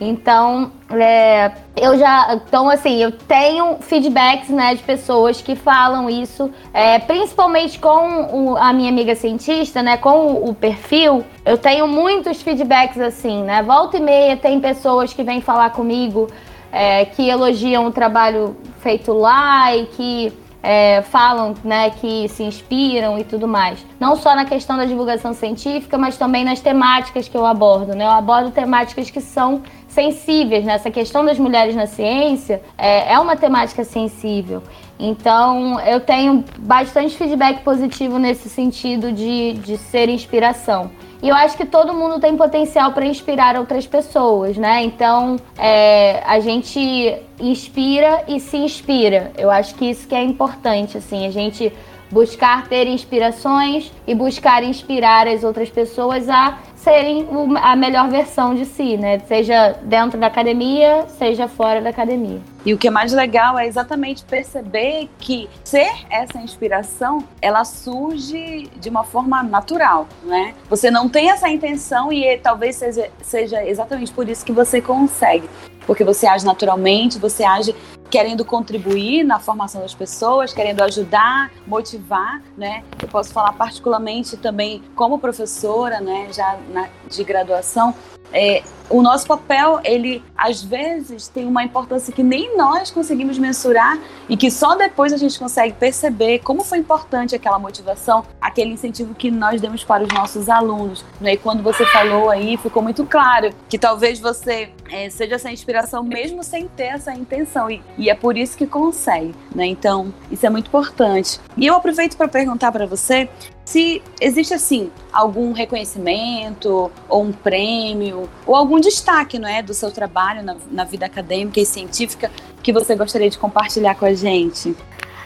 Então, é, eu já. Então, assim, eu tenho feedbacks né, de pessoas que falam isso, é, principalmente com o, a minha amiga cientista, né? Com o, o, perfil. Eu tenho muitos feedbacks assim, né? Volta e meia tem pessoas que vêm falar comigo é, que elogiam o trabalho feito lá e que é, falam, né, que se inspiram e tudo mais. Não só na questão da divulgação científica, mas também nas temáticas que eu abordo. Né? Eu abordo temáticas que são sensíveis. Né? Essa questão das mulheres na ciência é, é uma temática sensível. Então, eu tenho bastante feedback positivo nesse sentido de, de ser inspiração. E eu acho que todo mundo tem potencial para inspirar outras pessoas, né? Então, é, a gente inspira e se inspira. Eu acho que isso que é importante, assim, a gente buscar ter inspirações e buscar inspirar as outras pessoas a serem a melhor versão de si, né? Seja dentro da academia, seja fora da academia. E o que é mais legal é exatamente perceber que ser essa inspiração, ela surge de uma forma natural, né? Você não tem essa intenção e talvez seja, seja exatamente por isso que você consegue. Porque você age naturalmente, você age querendo contribuir na formação das pessoas, querendo ajudar, motivar, né? Eu posso falar particularmente também como professora, né, já na, de graduação, é, o nosso papel, ele às vezes tem uma importância que nem nós conseguimos mensurar e que só depois a gente consegue perceber como foi importante aquela motivação, aquele incentivo que nós demos para os nossos alunos. Né? E quando você falou aí, ficou muito claro que talvez você é, seja essa inspiração mesmo sem ter essa intenção e, e é por isso que consegue. Né? Então, isso é muito importante. E eu aproveito para perguntar para você se existe assim algum reconhecimento ou um prêmio ou algum destaque, não é, do seu trabalho na, na vida acadêmica e científica que você gostaria de compartilhar com a gente.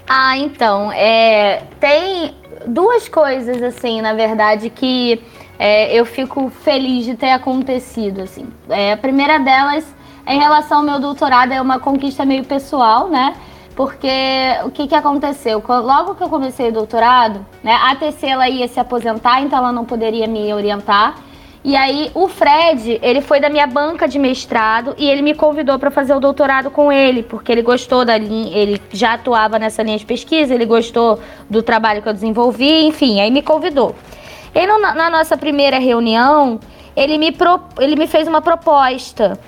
Ah, então, é, tem duas coisas assim, na verdade, que é, eu fico feliz de ter acontecido assim. É, a primeira delas, em relação ao meu doutorado, é uma conquista meio pessoal, né? Porque o que, que aconteceu? Logo que eu comecei o doutorado, né, a TC ela ia se aposentar, então ela não poderia me orientar. E aí o Fred, ele foi da minha banca de mestrado e ele me convidou para fazer o doutorado com ele, porque ele gostou da linha, ele já atuava nessa linha de pesquisa, ele gostou do trabalho que eu desenvolvi, enfim, aí me convidou. E no, na nossa primeira reunião, ele me, pro, ele me fez uma proposta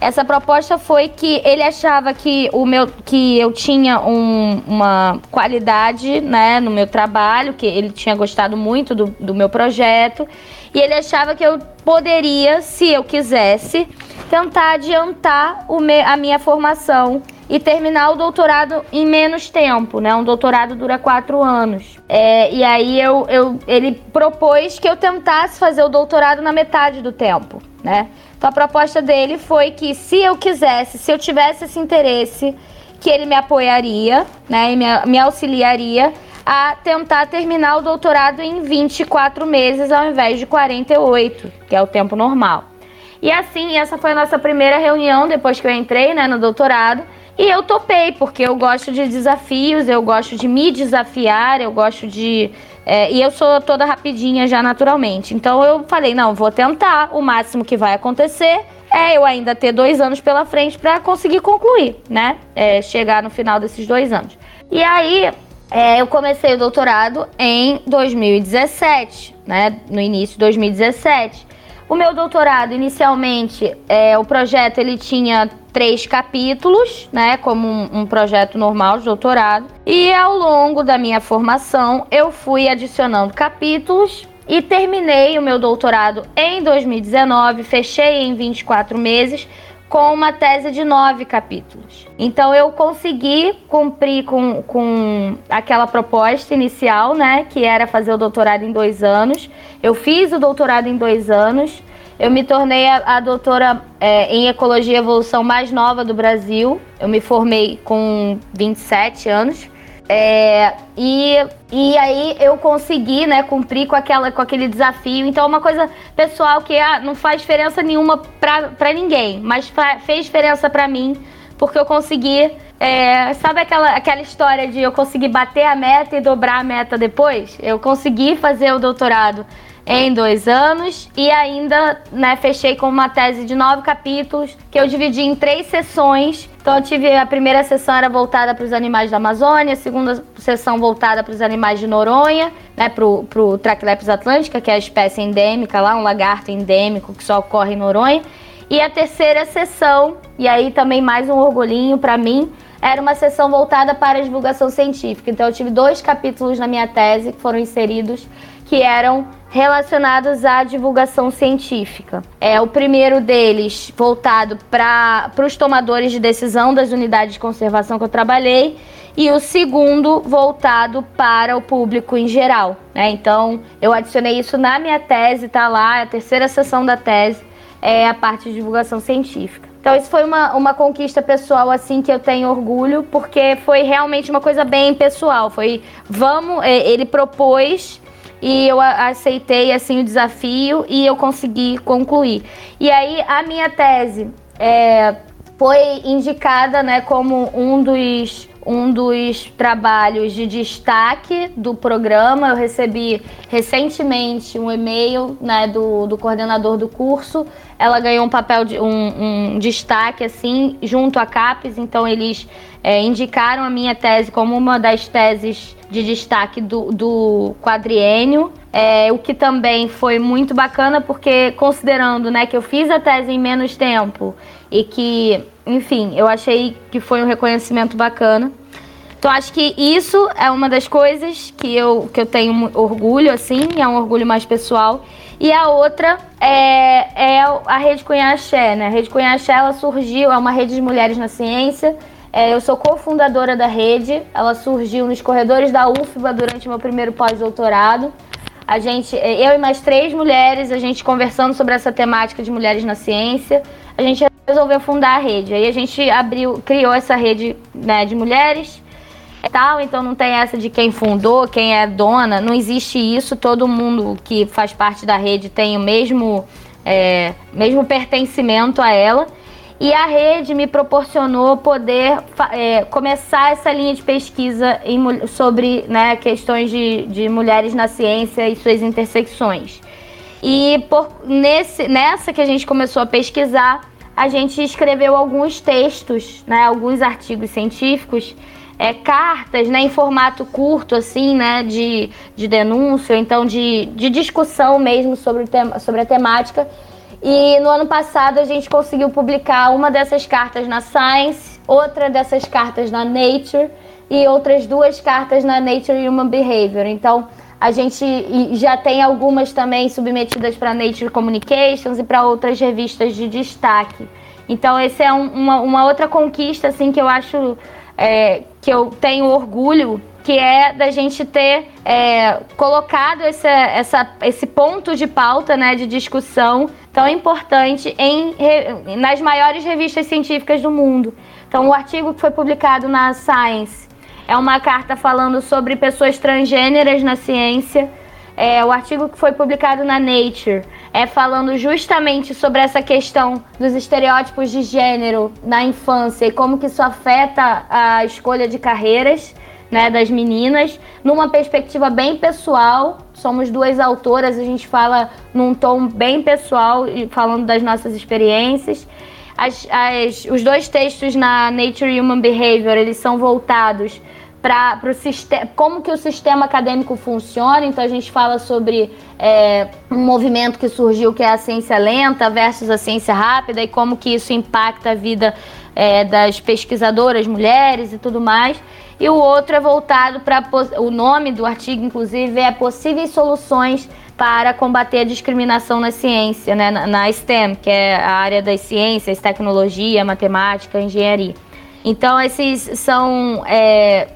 essa proposta foi que ele achava que o meu que eu tinha um, uma qualidade né, no meu trabalho, que ele tinha gostado muito do, do meu projeto, e ele achava que eu poderia, se eu quisesse, tentar adiantar me, a minha formação e terminar o doutorado em menos tempo, né? Um doutorado dura quatro anos. É, e aí eu, eu, ele propôs que eu tentasse fazer o doutorado na metade do tempo, né? Então a proposta dele foi que se eu quisesse, se eu tivesse esse interesse, que ele me apoiaria, né, e me, me auxiliaria a tentar terminar o doutorado em 24 meses ao invés de 48, que é o tempo normal. E assim, essa foi a nossa primeira reunião depois que eu entrei né, no doutorado. E eu topei, porque eu gosto de desafios, eu gosto de me desafiar, eu gosto de é, e eu sou toda rapidinha já naturalmente. Então eu falei, não, vou tentar. O máximo que vai acontecer é eu ainda ter dois anos pela frente para conseguir concluir, né? É, chegar no final desses dois anos. E aí é, eu comecei o doutorado em 2017, né? No início de 2017. O meu doutorado, inicialmente, é, o projeto ele tinha três capítulos, né, como um, um, projeto normal de doutorado. E ao longo da minha formação, eu fui adicionando capítulos e terminei o meu doutorado em 2019, fechei em 24 meses com uma tese de nove capítulos. Então eu consegui cumprir com, com aquela proposta inicial, né, que era fazer o doutorado em dois anos. Eu fiz o doutorado em dois anos. Eu me tornei a, a doutora é, em Ecologia e Evolução mais nova do Brasil. Eu me formei com 27 anos. É, e, e aí eu consegui, né, cumprir com, aquela, com aquele desafio. Então, é uma coisa pessoal que ah, não faz diferença nenhuma pra, pra ninguém, mas fez diferença para mim, porque eu consegui. É, sabe aquela, aquela história de eu conseguir bater a meta e dobrar a meta depois? Eu consegui fazer o doutorado em dois anos e ainda né, fechei com uma tese de nove capítulos que eu dividi em três sessões. Então eu tive a primeira sessão era voltada para os animais da Amazônia, a segunda sessão voltada para os animais de Noronha, né, para o Trachylepis atlântica, que é a espécie endêmica lá, um lagarto endêmico que só ocorre em Noronha. E a terceira sessão, e aí também mais um orgulhinho para mim, era uma sessão voltada para a divulgação científica. Então eu tive dois capítulos na minha tese que foram inseridos que eram relacionados à divulgação científica. É o primeiro deles voltado para os tomadores de decisão das unidades de conservação que eu trabalhei e o segundo voltado para o público em geral. Né? Então eu adicionei isso na minha tese, tá lá, é a terceira sessão da tese é a parte de divulgação científica. Então isso foi uma, uma conquista pessoal assim que eu tenho orgulho, porque foi realmente uma coisa bem pessoal. Foi vamos, é, ele propôs e eu aceitei assim o desafio e eu consegui concluir. E aí a minha tese é, foi indicada né, como um dos, um dos trabalhos de destaque do programa. Eu recebi recentemente um e-mail né, do, do coordenador do curso. Ela ganhou um papel de um, um destaque assim junto à CAPES, então eles é, indicaram a minha tese como uma das teses de destaque do, do quadriênio, é, o que também foi muito bacana, porque considerando né, que eu fiz a tese em menos tempo e que, enfim, eu achei que foi um reconhecimento bacana. Então acho que isso é uma das coisas que eu, que eu tenho orgulho, assim, é um orgulho mais pessoal. E a outra é, é a Rede Cunhaxé, né? A Rede Cunhaxé, ela surgiu, é uma rede de mulheres na ciência, é, eu sou cofundadora da rede. Ela surgiu nos corredores da UFBA durante meu primeiro pós-doutorado. A gente, é, eu e mais três mulheres, a gente conversando sobre essa temática de mulheres na ciência, a gente resolveu fundar a rede. Aí a gente abriu, criou essa rede né, de mulheres tal, então não tem essa de quem fundou, quem é dona, não existe isso. Todo mundo que faz parte da rede tem o mesmo, é, mesmo pertencimento a ela. E a rede me proporcionou poder é, começar essa linha de pesquisa em, sobre né, questões de, de mulheres na ciência e suas intersecções. E por, nesse, nessa que a gente começou a pesquisar, a gente escreveu alguns textos, né, alguns artigos científicos, é, cartas né, em formato curto, assim, né, de, de denúncia, então de, de discussão mesmo sobre, o tema, sobre a temática e no ano passado a gente conseguiu publicar uma dessas cartas na Science, outra dessas cartas na Nature e outras duas cartas na Nature Human Behavior. Então a gente já tem algumas também submetidas para Nature Communications e para outras revistas de destaque. Então essa é um, uma, uma, outra conquista assim que eu acho é, que eu tenho orgulho que é da gente ter é, colocado esse, essa, esse ponto de pauta, né, de discussão tão importante em, nas maiores revistas científicas do mundo. Então, o artigo que foi publicado na Science é uma carta falando sobre pessoas transgêneras na ciência. É, o artigo que foi publicado na Nature é falando justamente sobre essa questão dos estereótipos de gênero na infância e como que isso afeta a escolha de carreiras né, das meninas, numa perspectiva bem pessoal. Somos duas autoras, a gente fala num tom bem pessoal falando das nossas experiências. As, as, os dois textos na Nature Human Behavior, eles são voltados para como que o sistema acadêmico funciona. Então a gente fala sobre é, um movimento que surgiu que é a ciência lenta versus a ciência rápida e como que isso impacta a vida é, das pesquisadoras mulheres e tudo mais e o outro é voltado para o nome do artigo, inclusive, é possíveis soluções para combater a discriminação na ciência, né, na, na STEM, que é a área das ciências, tecnologia, matemática, engenharia. Então, esses são é,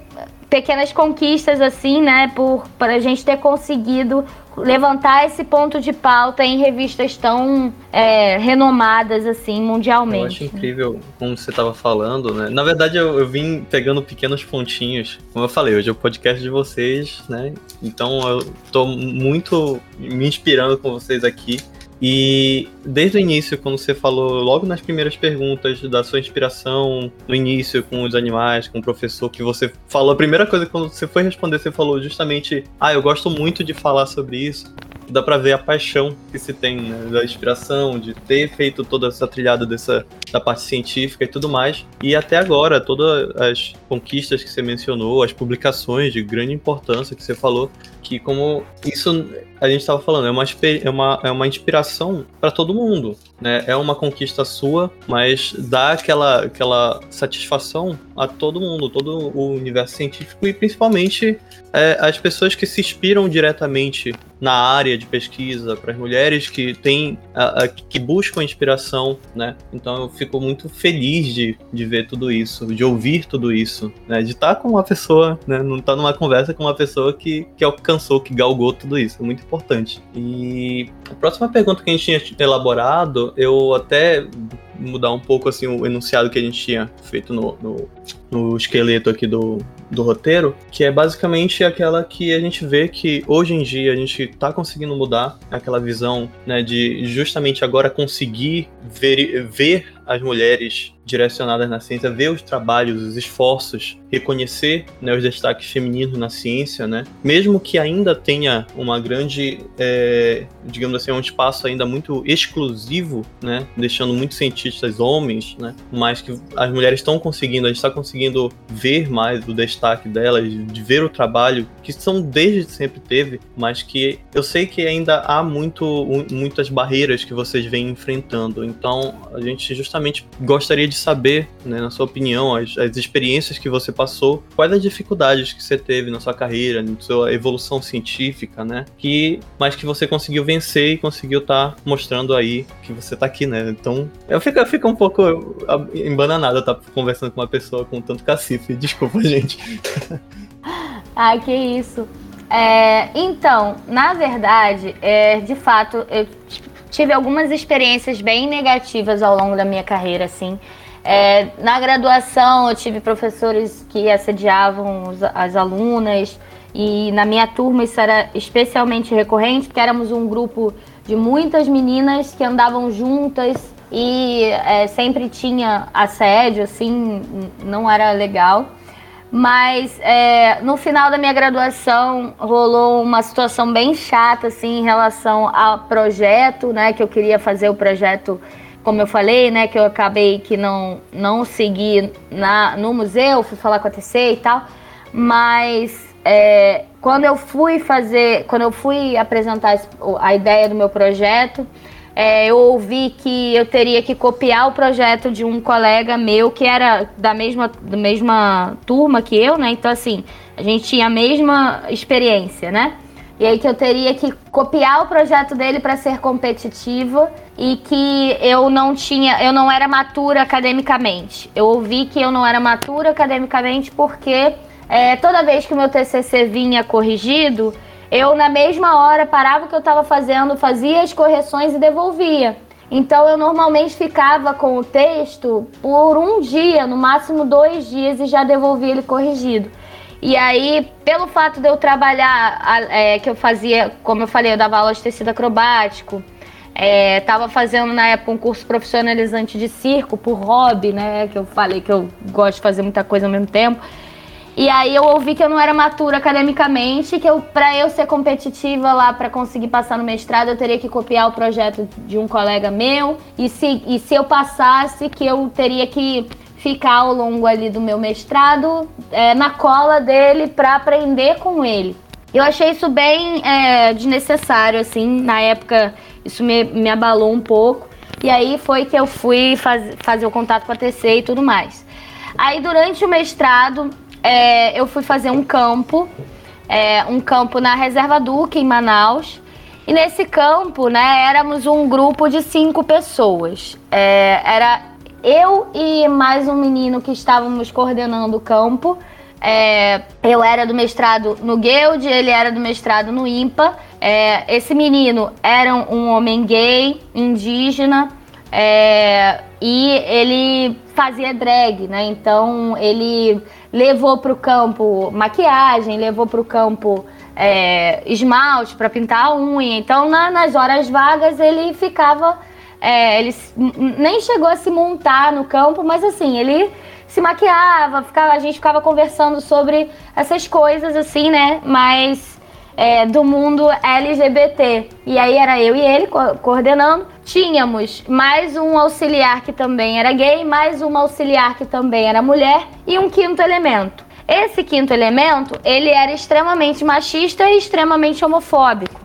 pequenas conquistas, assim, né, por para a gente ter conseguido levantar esse ponto de pauta em revistas tão é, renomadas assim mundialmente. Eu acho incrível como você estava falando, né? Na verdade, eu, eu, vim pegando pequenos pontinhos. Como eu falei, hoje é o podcast de vocês, né? Então eu tô muito me inspirando com vocês aqui. E desde o início, quando você falou logo nas primeiras perguntas da sua inspiração no início com os animais, com o professor, que você falou, a primeira coisa quando você foi responder, você falou justamente: Ah, eu gosto muito de falar sobre isso dá para ver a paixão que se tem, né, da inspiração, de ter feito toda essa trilhada dessa da parte científica e tudo mais. E até agora, todas as conquistas que você mencionou, as publicações de grande importância que você falou, que como isso a gente estava falando, é uma, é uma, é uma inspiração para todo mundo. Né? É uma conquista sua, mas dá aquela, aquela satisfação a todo mundo, todo o universo científico e principalmente é, as pessoas que se inspiram diretamente na área de pesquisa, para as mulheres que têm, a, a, que buscam inspiração, né? Então eu fico muito feliz de, de ver tudo isso, de ouvir tudo isso, né? De estar com uma pessoa, né? Não estar numa conversa com uma pessoa que, que alcançou, que galgou tudo isso. É muito importante. E a próxima pergunta que a gente tinha elaborado, eu até mudar um pouco assim o enunciado que a gente tinha feito no, no, no esqueleto aqui do, do roteiro, que é basicamente aquela que a gente vê que hoje em dia a gente está conseguindo mudar aquela visão né, de justamente agora conseguir ver, ver as mulheres direcionadas na ciência, ver os trabalhos, os esforços, reconhecer né, os destaques femininos na ciência, né? Mesmo que ainda tenha uma grande, é, digamos assim, um espaço ainda muito exclusivo, né? Deixando muitos cientistas homens, né? Mas que as mulheres estão conseguindo, a gente está conseguindo ver mais o destaque delas, de ver o trabalho que são desde sempre teve, mas que eu sei que ainda há muito, muitas barreiras que vocês vêm enfrentando. Então a gente justamente gostaria de saber, né, na sua opinião, as, as experiências que você passou, quais as dificuldades que você teve na sua carreira, na sua evolução científica, né? Que, mas que você conseguiu vencer e conseguiu estar tá mostrando aí que você está aqui, né? Então, eu fico, eu fico um pouco embananado estar tá conversando com uma pessoa com tanto cacife. Desculpa, gente. Ai, que isso. É, então, na verdade, é, de fato, eu tive algumas experiências bem negativas ao longo da minha carreira, assim. É, na graduação, eu tive professores que assediavam as alunas, e na minha turma isso era especialmente recorrente, porque éramos um grupo de muitas meninas que andavam juntas e é, sempre tinha assédio, assim, não era legal. Mas é, no final da minha graduação rolou uma situação bem chata assim em relação ao projeto, né? Que eu queria fazer o projeto, como eu falei, né? Que eu acabei que não não segui na, no museu, fui falar com a TC e tal. Mas é, quando eu fui fazer, quando eu fui apresentar a ideia do meu projeto, é, eu ouvi que eu teria que copiar o projeto de um colega meu que era da mesma, da mesma turma que eu, né? Então, assim, a gente tinha a mesma experiência, né? E aí que eu teria que copiar o projeto dele para ser competitiva e que eu não tinha, eu não era matura academicamente. Eu ouvi que eu não era matura academicamente porque é, toda vez que o meu TCC vinha corrigido, eu na mesma hora parava o que eu estava fazendo, fazia as correções e devolvia. Então eu normalmente ficava com o texto por um dia, no máximo dois dias, e já devolvia ele corrigido. E aí, pelo fato de eu trabalhar, é, que eu fazia, como eu falei, eu dava aula de tecido acrobático, estava é, fazendo na época um curso profissionalizante de circo por hobby, né? Que eu falei que eu gosto de fazer muita coisa ao mesmo tempo. E aí eu ouvi que eu não era matura academicamente, que eu para eu ser competitiva lá para conseguir passar no mestrado, eu teria que copiar o projeto de um colega meu, e se, e se eu passasse, que eu teria que ficar ao longo ali do meu mestrado é, na cola dele para aprender com ele. Eu achei isso bem é, desnecessário, assim, na época isso me, me abalou um pouco. E aí foi que eu fui faz, fazer o contato com a TC e tudo mais. Aí durante o mestrado, é, eu fui fazer um campo, é, um campo na Reserva Duque, em Manaus. E nesse campo, né, éramos um grupo de cinco pessoas. É, era eu e mais um menino que estávamos coordenando o campo. É, eu era do mestrado no Guild, ele era do mestrado no IMPA. É, esse menino era um homem gay, indígena, é, e ele fazia drag, né? Então ele levou para o campo maquiagem, levou para o campo é, esmalte para pintar a unha. Então, na, nas horas vagas, ele ficava. É, ele nem chegou a se montar no campo, mas assim, ele se maquiava, ficava, a gente ficava conversando sobre essas coisas, assim, né? Mas é, do mundo LGBT. E aí era eu e ele co coordenando. Tínhamos mais um auxiliar que também era gay, mais uma auxiliar que também era mulher e um quinto elemento. Esse quinto elemento, ele era extremamente machista e extremamente homofóbico.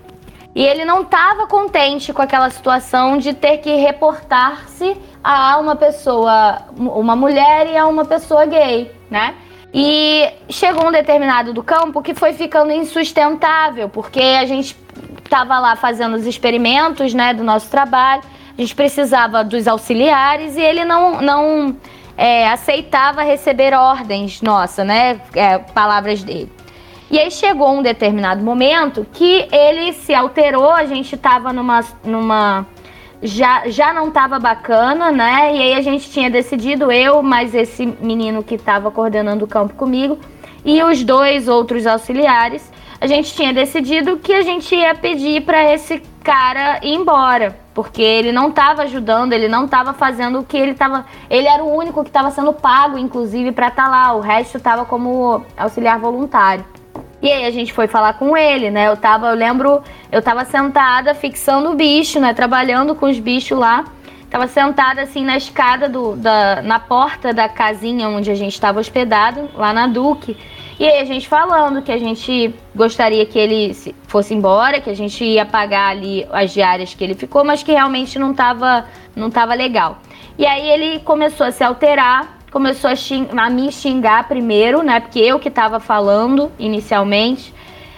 E ele não estava contente com aquela situação de ter que reportar-se a uma pessoa, uma mulher e a uma pessoa gay, né? E chegou um determinado do campo que foi ficando insustentável, porque a gente estava lá fazendo os experimentos né, do nosso trabalho, a gente precisava dos auxiliares e ele não, não é, aceitava receber ordens nossa, né? É, palavras dele. E aí chegou um determinado momento que ele se alterou, a gente estava numa, numa já, já não estava bacana, né? E aí a gente tinha decidido, eu, mais esse menino que estava coordenando o campo comigo, e os dois outros auxiliares, a gente tinha decidido que a gente ia pedir para esse cara ir embora, porque ele não estava ajudando, ele não estava fazendo o que ele estava. Ele era o único que estava sendo pago, inclusive, para estar tá lá. O resto estava como auxiliar voluntário. E aí a gente foi falar com ele, né? Eu tava, eu lembro, eu tava sentada fixando o bicho, né? Trabalhando com os bichos lá. Tava sentada assim na escada do, da, na porta da casinha onde a gente estava hospedado, lá na Duque. E aí a gente falando que a gente gostaria que ele fosse embora, que a gente ia pagar ali as diárias que ele ficou, mas que realmente não tava, não tava legal. E aí ele começou a se alterar, começou a, a me xingar primeiro, né? Porque eu que estava falando inicialmente.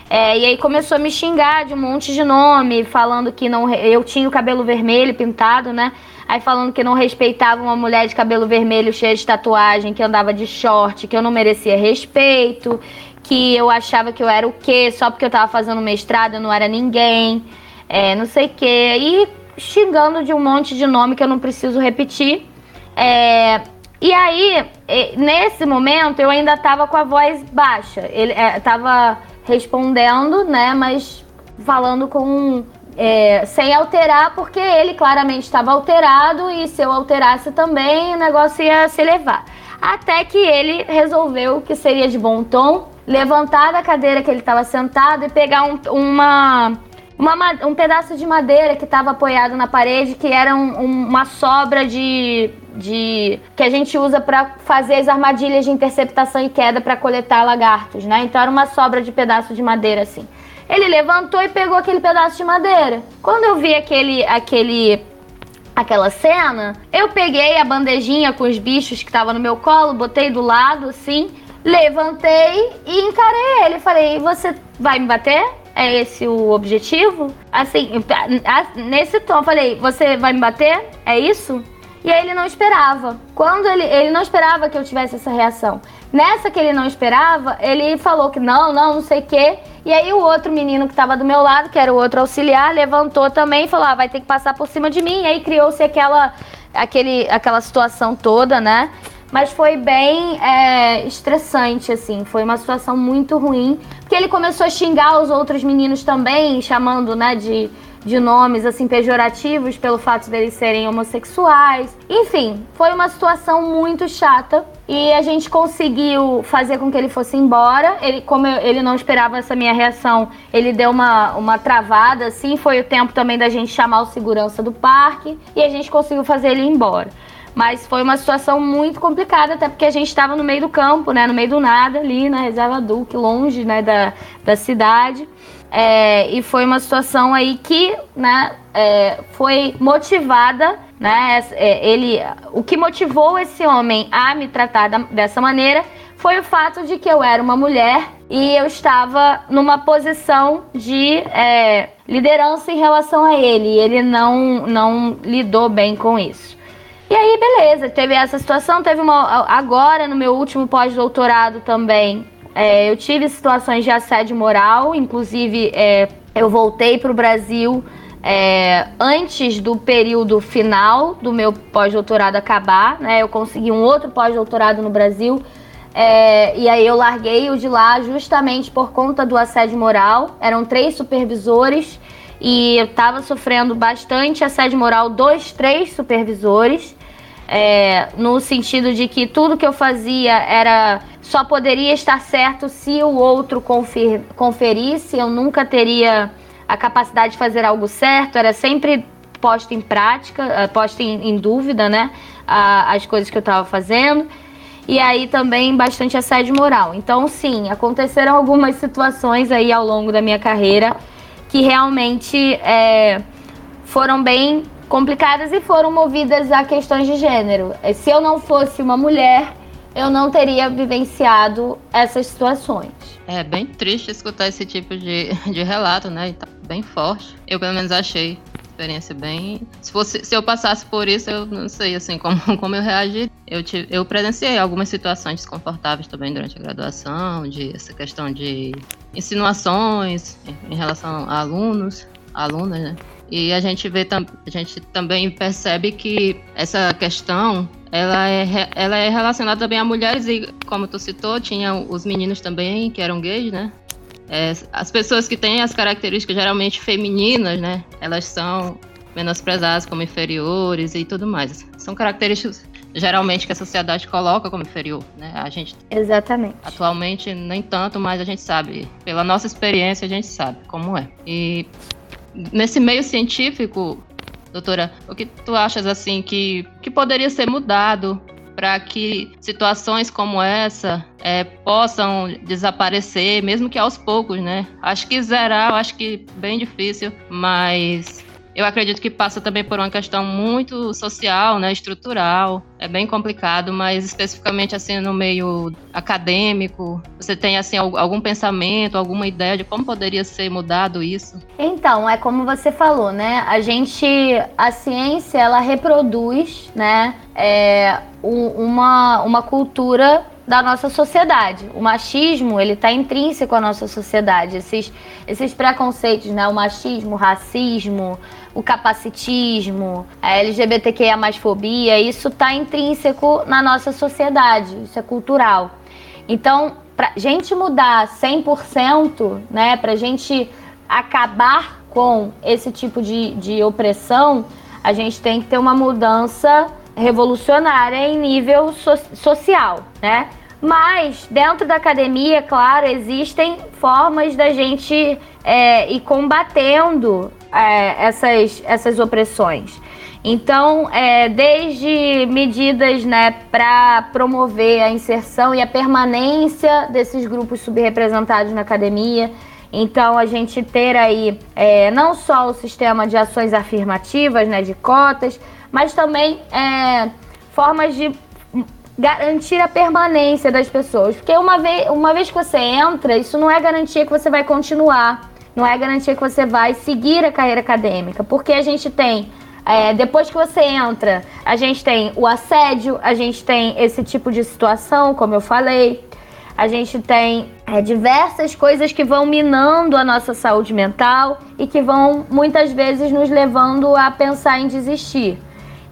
É, e aí começou a me xingar de um monte de nome, falando que não eu tinha o cabelo vermelho pintado, né? Aí falando que não respeitava uma mulher de cabelo vermelho cheia de tatuagem, que andava de short, que eu não merecia respeito, que eu achava que eu era o quê, só porque eu tava fazendo mestrado eu não era ninguém, é, não sei o quê. E xingando de um monte de nome que eu não preciso repetir. É, e aí, nesse momento, eu ainda tava com a voz baixa. Ele é, tava respondendo, né? Mas falando com. É, sem alterar, porque ele claramente estava alterado e se eu alterasse também, o negócio ia se elevar. Até que ele resolveu que seria de bom tom levantar da cadeira que ele estava sentado e pegar um, uma uma, um pedaço de madeira que estava apoiado na parede, que era um, um, uma sobra de, de. que a gente usa para fazer as armadilhas de interceptação e queda para coletar lagartos, né? Então era uma sobra de pedaço de madeira assim. Ele levantou e pegou aquele pedaço de madeira. Quando eu vi aquele, aquele aquela cena, eu peguei a bandejinha com os bichos que tava no meu colo, botei do lado assim, levantei e encarei ele. Falei: "Você vai me bater?" É esse o objetivo? Assim, nesse tom, falei: Você vai me bater? É isso? E aí ele não esperava. Quando ele, ele não esperava que eu tivesse essa reação. Nessa que ele não esperava, ele falou que não, não, não sei o quê. E aí o outro menino que estava do meu lado, que era o outro auxiliar, levantou também e falou: ah, vai ter que passar por cima de mim. E aí criou-se aquela, aquele, aquela situação toda, né? Mas foi bem é, estressante, assim. Foi uma situação muito ruim. Porque ele começou a xingar os outros meninos também, chamando, né, de, de nomes, assim, pejorativos pelo fato deles serem homossexuais. Enfim, foi uma situação muito chata. E a gente conseguiu fazer com que ele fosse embora. Ele, como eu, ele não esperava essa minha reação, ele deu uma, uma travada, assim. Foi o tempo também da gente chamar o segurança do parque. E a gente conseguiu fazer ele ir embora. Mas foi uma situação muito complicada, até porque a gente estava no meio do campo, né? No meio do nada, ali na reserva Duque, longe né, da, da cidade. É, e foi uma situação aí que né, é, foi motivada, né? É, ele, o que motivou esse homem a me tratar da, dessa maneira foi o fato de que eu era uma mulher e eu estava numa posição de é, liderança em relação a ele. E ele não, não lidou bem com isso. E aí, beleza, teve essa situação, teve uma. Agora, no meu último pós-doutorado também, é, eu tive situações de assédio moral, inclusive é, eu voltei para o Brasil é, antes do período final do meu pós-doutorado acabar, né? Eu consegui um outro pós-doutorado no Brasil. É, e aí eu larguei o de lá justamente por conta do assédio moral. Eram três supervisores e eu estava sofrendo bastante assédio moral dos três supervisores é, no sentido de que tudo que eu fazia era só poderia estar certo se o outro confer, conferisse, eu nunca teria a capacidade de fazer algo certo, era sempre posto em prática, eh, posto em, em dúvida, né, as coisas que eu estava fazendo. E aí também bastante assédio moral. Então, sim, aconteceram algumas situações aí ao longo da minha carreira que realmente é, foram bem complicadas e foram movidas a questões de gênero. Se eu não fosse uma mulher, eu não teria vivenciado essas situações. É bem triste escutar esse tipo de, de relato, né? Tá bem forte. Eu, pelo menos, achei experiência bem. Se, fosse, se eu passasse por isso, eu não sei assim como, como eu reagir. Eu, tive, eu presenciei algumas situações desconfortáveis também durante a graduação, de essa questão de insinuações em relação a alunos, alunas, né? E a gente vê a gente também percebe que essa questão ela é, ela é relacionada também a mulheres e como tu citou, tinha os meninos também que eram gays, né? É, as pessoas que têm as características geralmente femininas, né? Elas são menosprezadas como inferiores e tudo mais. São características geralmente que a sociedade coloca como inferior, né? A gente Exatamente. Atualmente nem tanto, mas a gente sabe, pela nossa experiência a gente sabe como é. E nesse meio científico, doutora, o que tu achas assim que que poderia ser mudado para que situações como essa é, possam desaparecer, mesmo que aos poucos, né? Acho que zerar, acho que bem difícil, mas eu acredito que passa também por uma questão muito social, né, estrutural. É bem complicado, mas especificamente assim no meio acadêmico, você tem assim algum pensamento, alguma ideia de como poderia ser mudado isso? Então, é como você falou, né? A gente, a ciência, ela reproduz, né, é, uma, uma cultura da nossa sociedade. O machismo, ele está intrínseco à nossa sociedade. Esses, esses preconceitos, né? O machismo, o racismo, o capacitismo, a LGBTQIA fobia, isso está intrínseco na nossa sociedade, isso é cultural. Então, para gente mudar 100%, né, para gente acabar com esse tipo de, de opressão, a gente tem que ter uma mudança revolucionária em nível so social, né? Mas dentro da academia, claro, existem formas da gente é, ir combatendo é, essas, essas opressões. Então, é, desde medidas né, para promover a inserção e a permanência desses grupos subrepresentados na academia. Então, a gente ter aí é, não só o sistema de ações afirmativas, né, de cotas, mas também é, formas de garantir a permanência das pessoas. Porque uma vez, uma vez que você entra, isso não é garantia que você vai continuar, não é garantia que você vai seguir a carreira acadêmica, porque a gente tem. É, depois que você entra, a gente tem o assédio, a gente tem esse tipo de situação, como eu falei, a gente tem é, diversas coisas que vão minando a nossa saúde mental e que vão muitas vezes nos levando a pensar em desistir.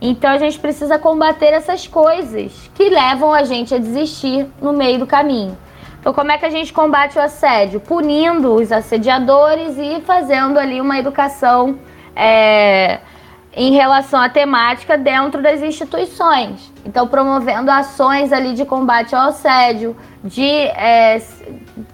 Então a gente precisa combater essas coisas que levam a gente a desistir no meio do caminho. Então, como é que a gente combate o assédio? Punindo os assediadores e fazendo ali uma educação é, em relação à temática dentro das instituições. Então, promovendo ações ali de combate ao assédio, de é,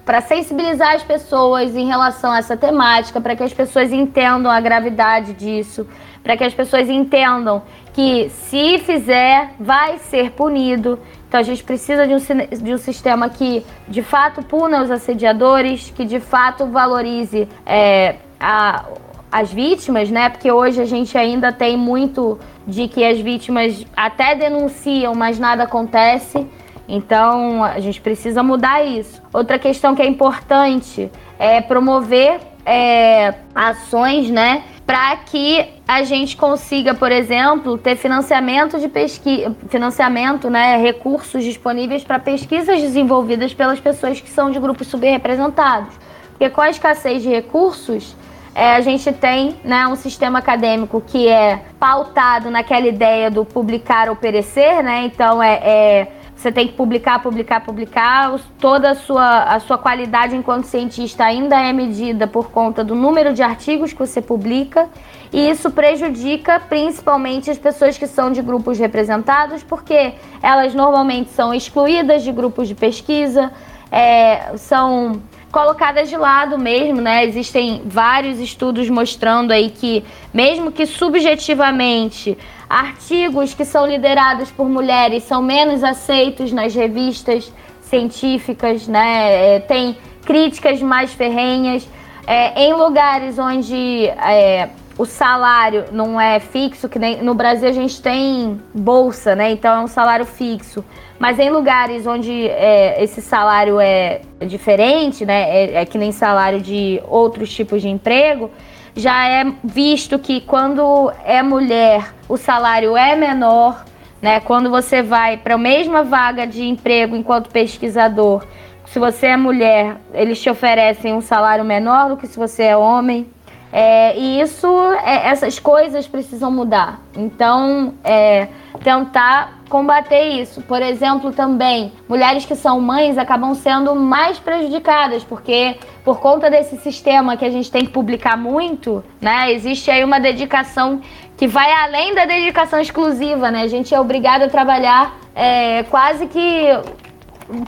para sensibilizar as pessoas em relação a essa temática, para que as pessoas entendam a gravidade disso, para que as pessoas entendam que se fizer, vai ser punido. Então a gente precisa de um, de um sistema que de fato puna os assediadores, que de fato valorize é, a, as vítimas, né? Porque hoje a gente ainda tem muito de que as vítimas até denunciam, mas nada acontece. Então a gente precisa mudar isso. Outra questão que é importante é promover é, ações, né? para que a gente consiga, por exemplo, ter financiamento de pesquisa, financiamento, né, recursos disponíveis para pesquisas desenvolvidas pelas pessoas que são de grupos subrepresentados. Porque com a escassez de recursos, é, a gente tem né, um sistema acadêmico que é pautado naquela ideia do publicar ou perecer, né? Então é, é você tem que publicar, publicar, publicar. Toda a sua, a sua qualidade enquanto cientista ainda é medida por conta do número de artigos que você publica. E isso prejudica principalmente as pessoas que são de grupos representados, porque elas normalmente são excluídas de grupos de pesquisa, é, são colocadas de lado mesmo, né? Existem vários estudos mostrando aí que, mesmo que subjetivamente artigos que são liderados por mulheres são menos aceitos nas revistas científicas, né? É, tem críticas mais ferrenhas. É, em lugares onde é, o salário não é fixo, que nem no Brasil a gente tem bolsa, né? Então é um salário fixo. Mas em lugares onde é, esse salário é diferente, né? É, é, que nem salário de outros tipos de emprego, já é visto que quando é mulher o salário é menor, né? Quando você vai para a mesma vaga de emprego enquanto pesquisador, se você é mulher, eles te oferecem um salário menor do que se você é homem. É, e isso, é, essas coisas precisam mudar. Então, é, tentar combater isso. Por exemplo, também, mulheres que são mães acabam sendo mais prejudicadas, porque por conta desse sistema que a gente tem que publicar muito, né? Existe aí uma dedicação que vai além da dedicação exclusiva, né? A gente é obrigado a trabalhar é, quase que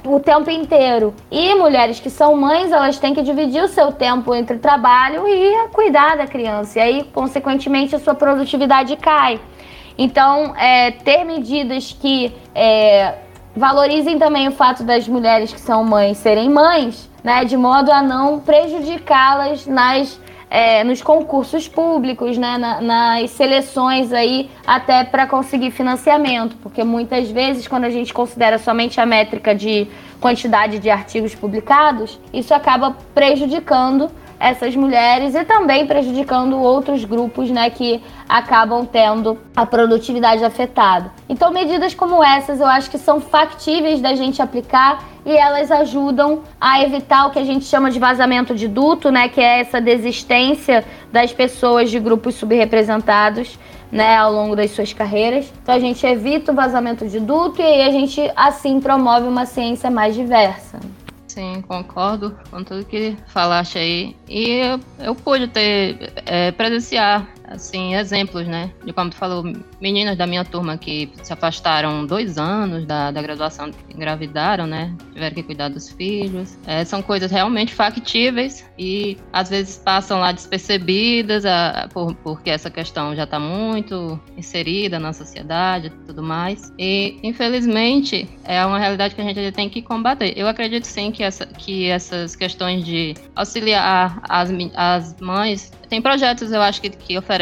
o tempo inteiro. E mulheres que são mães, elas têm que dividir o seu tempo entre trabalho e cuidar da criança. E aí, consequentemente, a sua produtividade cai. Então, é, ter medidas que é, valorizem também o fato das mulheres que são mães serem mães, né, de modo a não prejudicá-las nas é, nos concursos públicos, né, na, nas seleções aí, até para conseguir financiamento, porque muitas vezes, quando a gente considera somente a métrica de quantidade de artigos publicados, isso acaba prejudicando essas mulheres e também prejudicando outros grupos, né, que acabam tendo a produtividade afetada. Então, medidas como essas eu acho que são factíveis da gente aplicar e elas ajudam a evitar o que a gente chama de vazamento de duto, né, que é essa desistência das pessoas de grupos subrepresentados. Né, ao longo das suas carreiras. Então a gente evita o vazamento de duto e aí a gente assim promove uma ciência mais diversa. Sim, concordo com tudo que falaste aí. E eu, eu pude ter, é, presenciar assim, exemplos, né? De como tu falou, meninas da minha turma que se afastaram dois anos da, da graduação, engravidaram, né? Tiveram que cuidar dos filhos. É, são coisas realmente factíveis e às vezes passam lá despercebidas a, por, porque essa questão já está muito inserida na sociedade e tudo mais. E, infelizmente, é uma realidade que a gente tem que combater. Eu acredito sim que, essa, que essas questões de auxiliar as, as mães tem projetos, eu acho, que, que oferecem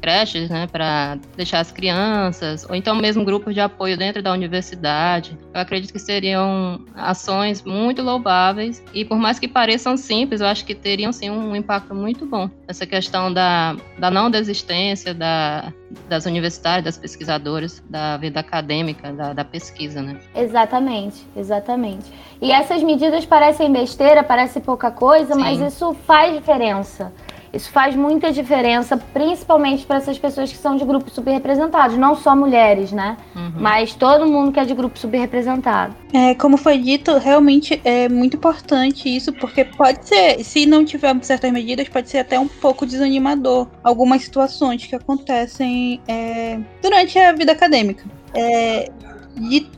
creches, né, para deixar as crianças, ou então mesmo grupos de apoio dentro da universidade. Eu acredito que seriam ações muito louváveis e, por mais que pareçam simples, eu acho que teriam sim um impacto muito bom. Essa questão da, da não desistência da, das universitárias, das pesquisadoras, da vida acadêmica, da, da pesquisa, né? Exatamente, exatamente. E essas medidas parecem besteira, parece pouca coisa, sim. mas isso faz diferença. Isso faz muita diferença, principalmente para essas pessoas que são de grupos subrepresentados, não só mulheres, né? Uhum. Mas todo mundo que é de grupo subrepresentado. É, como foi dito, realmente é muito importante isso, porque pode ser, se não tivermos certas medidas, pode ser até um pouco desanimador algumas situações que acontecem é, durante a vida acadêmica. É,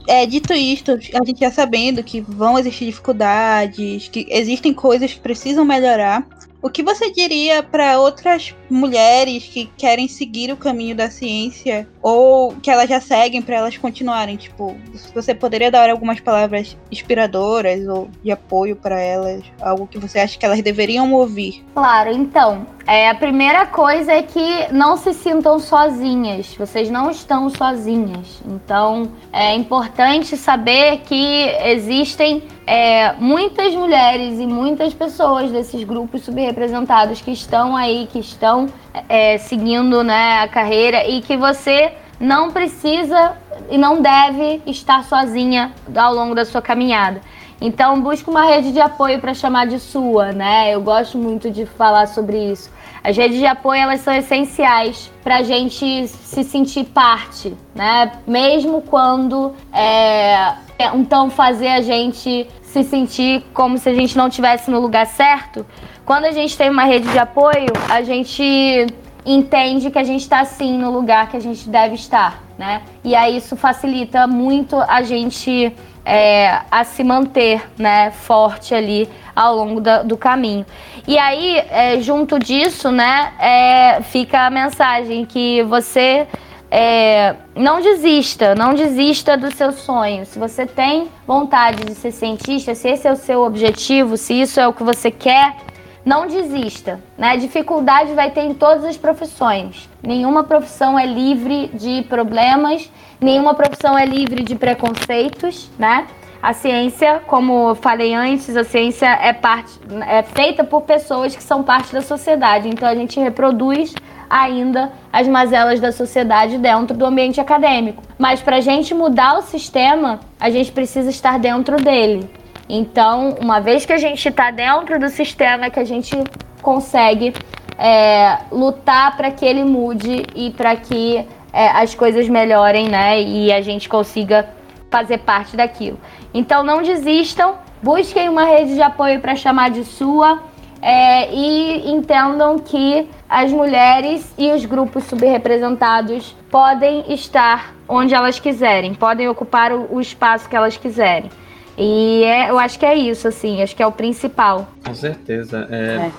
é, dito isto, a gente já sabendo que vão existir dificuldades, que existem coisas que precisam melhorar, o que você diria para outras mulheres que querem seguir o caminho da ciência ou que elas já seguem para elas continuarem? Tipo, você poderia dar algumas palavras inspiradoras ou de apoio para elas, algo que você acha que elas deveriam ouvir? Claro, então, é, a primeira coisa é que não se sintam sozinhas. Vocês não estão sozinhas. Então, é importante saber que existem é, muitas mulheres e muitas pessoas desses grupos subrepresentados que estão aí, que estão é, seguindo né, a carreira e que você não precisa e não deve estar sozinha ao longo da sua caminhada. Então busque uma rede de apoio para chamar de sua, né? Eu gosto muito de falar sobre isso. As redes de apoio elas são essenciais para a gente se sentir parte, né? Mesmo quando é, então fazer a gente se sentir como se a gente não estivesse no lugar certo. Quando a gente tem uma rede de apoio, a gente entende que a gente está sim no lugar que a gente deve estar, né? E aí isso facilita muito a gente é, a se manter, né, forte ali ao longo da, do caminho. E aí, é, junto disso, né, é, fica a mensagem que você é, não desista, não desista do seu sonho. Se você tem vontade de ser cientista, se esse é o seu objetivo, se isso é o que você quer, não desista. Né? Dificuldade vai ter em todas as profissões. Nenhuma profissão é livre de problemas, nenhuma profissão é livre de preconceitos, né? A ciência, como falei antes, a ciência é parte é feita por pessoas que são parte da sociedade. Então a gente reproduz ainda as mazelas da sociedade dentro do ambiente acadêmico. Mas para a gente mudar o sistema, a gente precisa estar dentro dele. Então, uma vez que a gente está dentro do sistema, que a gente consegue é, lutar para que ele mude e para que é, as coisas melhorem, né? E a gente consiga fazer parte daquilo. Então não desistam, busquem uma rede de apoio para chamar de sua. É, e entendam que as mulheres e os grupos subrepresentados podem estar onde elas quiserem, podem ocupar o, o espaço que elas quiserem. E é, eu acho que é isso, assim, acho que é o principal. Com certeza. É,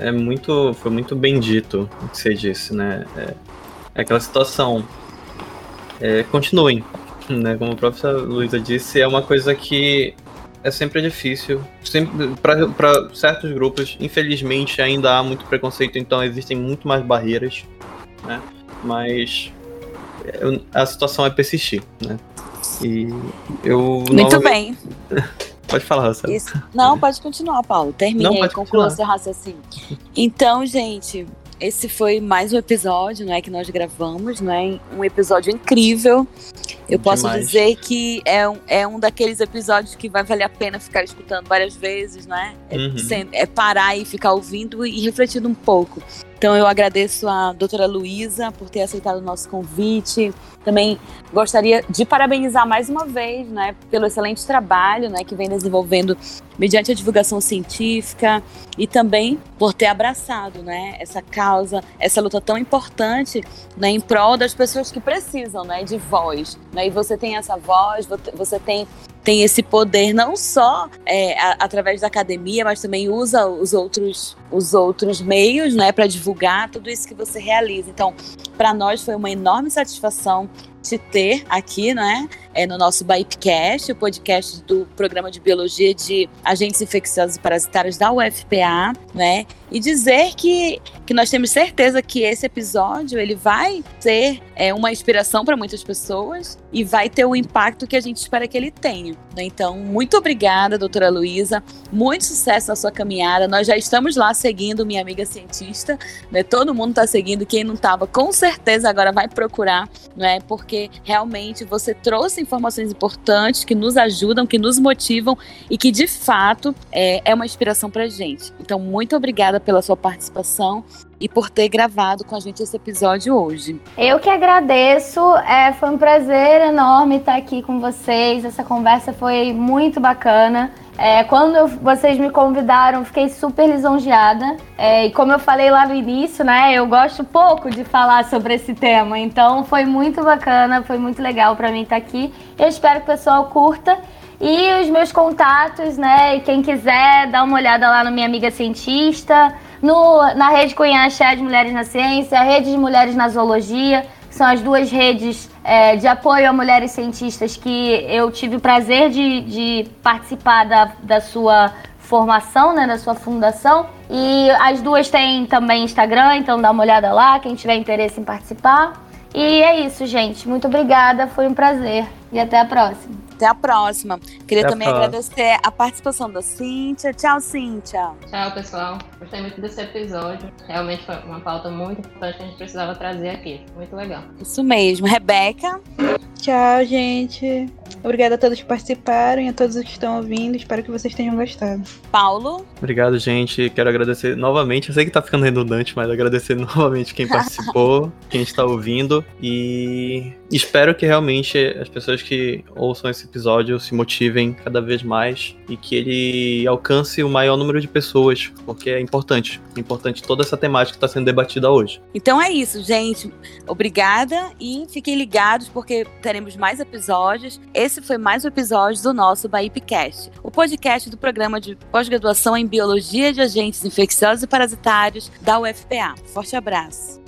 é. é muito. Foi muito bem dito o que você disse, né? É, é aquela situação. É, continuem. Né? Como a própria Luísa disse, é uma coisa que é sempre difícil. Para certos grupos, infelizmente, ainda há muito preconceito, então existem muito mais barreiras, né? Mas a situação é persistir, né? E eu. Muito bem. Pode falar, Rosa. Não, pode continuar, Paulo. Termine aí, conclua seu raciocínio. Então, gente, esse foi mais um episódio, não é, que nós gravamos, não é? Um episódio incrível. Eu posso Demais. dizer que é um, é um daqueles episódios que vai valer a pena ficar escutando várias vezes, não é? Uhum. é parar e ficar ouvindo e refletindo um pouco. Então eu agradeço a doutora Luísa por ter aceitado o nosso convite. Também gostaria de parabenizar mais uma vez, né, pelo excelente trabalho, né, que vem desenvolvendo mediante a divulgação científica e também por ter abraçado, né, essa causa, essa luta tão importante, né, em prol das pessoas que precisam, né, de voz, né, e você tem essa voz, você tem tem esse poder não só é, a, através da academia, mas também usa os outros, os outros meios, né, para divulgar tudo isso que você realiza. Então, para nós foi uma enorme satisfação te ter aqui, né? É no nosso Bipcast, o podcast do programa de biologia de agentes infecciosos e parasitários da UFPA, né? E dizer que, que nós temos certeza que esse episódio ele vai ser é, uma inspiração para muitas pessoas e vai ter o impacto que a gente espera que ele tenha. Né? Então, muito obrigada, doutora Luísa. Muito sucesso na sua caminhada. Nós já estamos lá seguindo minha amiga cientista. Né? Todo mundo está seguindo. Quem não estava, com certeza agora vai procurar, né? porque porque realmente você trouxe informações importantes que nos ajudam, que nos motivam e que de fato é, é uma inspiração para gente. Então, muito obrigada pela sua participação e por ter gravado com a gente esse episódio hoje. Eu que agradeço, é, foi um prazer enorme estar aqui com vocês. Essa conversa foi muito bacana. É, quando eu, vocês me convidaram, fiquei super lisonjeada. É, e como eu falei lá no início, né, eu gosto pouco de falar sobre esse tema. Então foi muito bacana, foi muito legal para mim estar aqui. Eu espero que o pessoal curta. E os meus contatos, né? Quem quiser, dá uma olhada lá no Minha Amiga Cientista, no, na rede Cunhaxé de Mulheres na Ciência, rede de Mulheres na Zoologia são as duas redes é, de apoio a mulheres cientistas que eu tive o prazer de, de participar da, da sua formação, né, da sua fundação. E as duas têm também Instagram, então dá uma olhada lá, quem tiver interesse em participar. E é isso, gente. Muito obrigada, foi um prazer. E até a próxima. Até a próxima. Queria Até também a agradecer a participação da Cíntia. Tchau, Cíntia. Tchau, pessoal. Gostei muito desse episódio. Realmente foi uma pauta muito importante que a gente precisava trazer aqui. Muito legal. Isso mesmo. Rebeca. Tchau, gente. Obrigada a todos que participaram e a todos que estão ouvindo. Espero que vocês tenham gostado. Paulo. Obrigado, gente. Quero agradecer novamente. Eu sei que tá ficando redundante, mas agradecer novamente quem participou, quem está ouvindo. E espero que realmente as pessoas que ouçam esse episódio se motivem cada vez mais e que ele alcance o maior número de pessoas, porque é importante. É importante toda essa temática que está sendo debatida hoje. Então é isso, gente. Obrigada e fiquem ligados porque teremos mais episódios. Esse foi mais um episódio do nosso Baipcast, o podcast do programa de pós-graduação em Biologia de Agentes Infecciosos e Parasitários da UFPA. Forte abraço.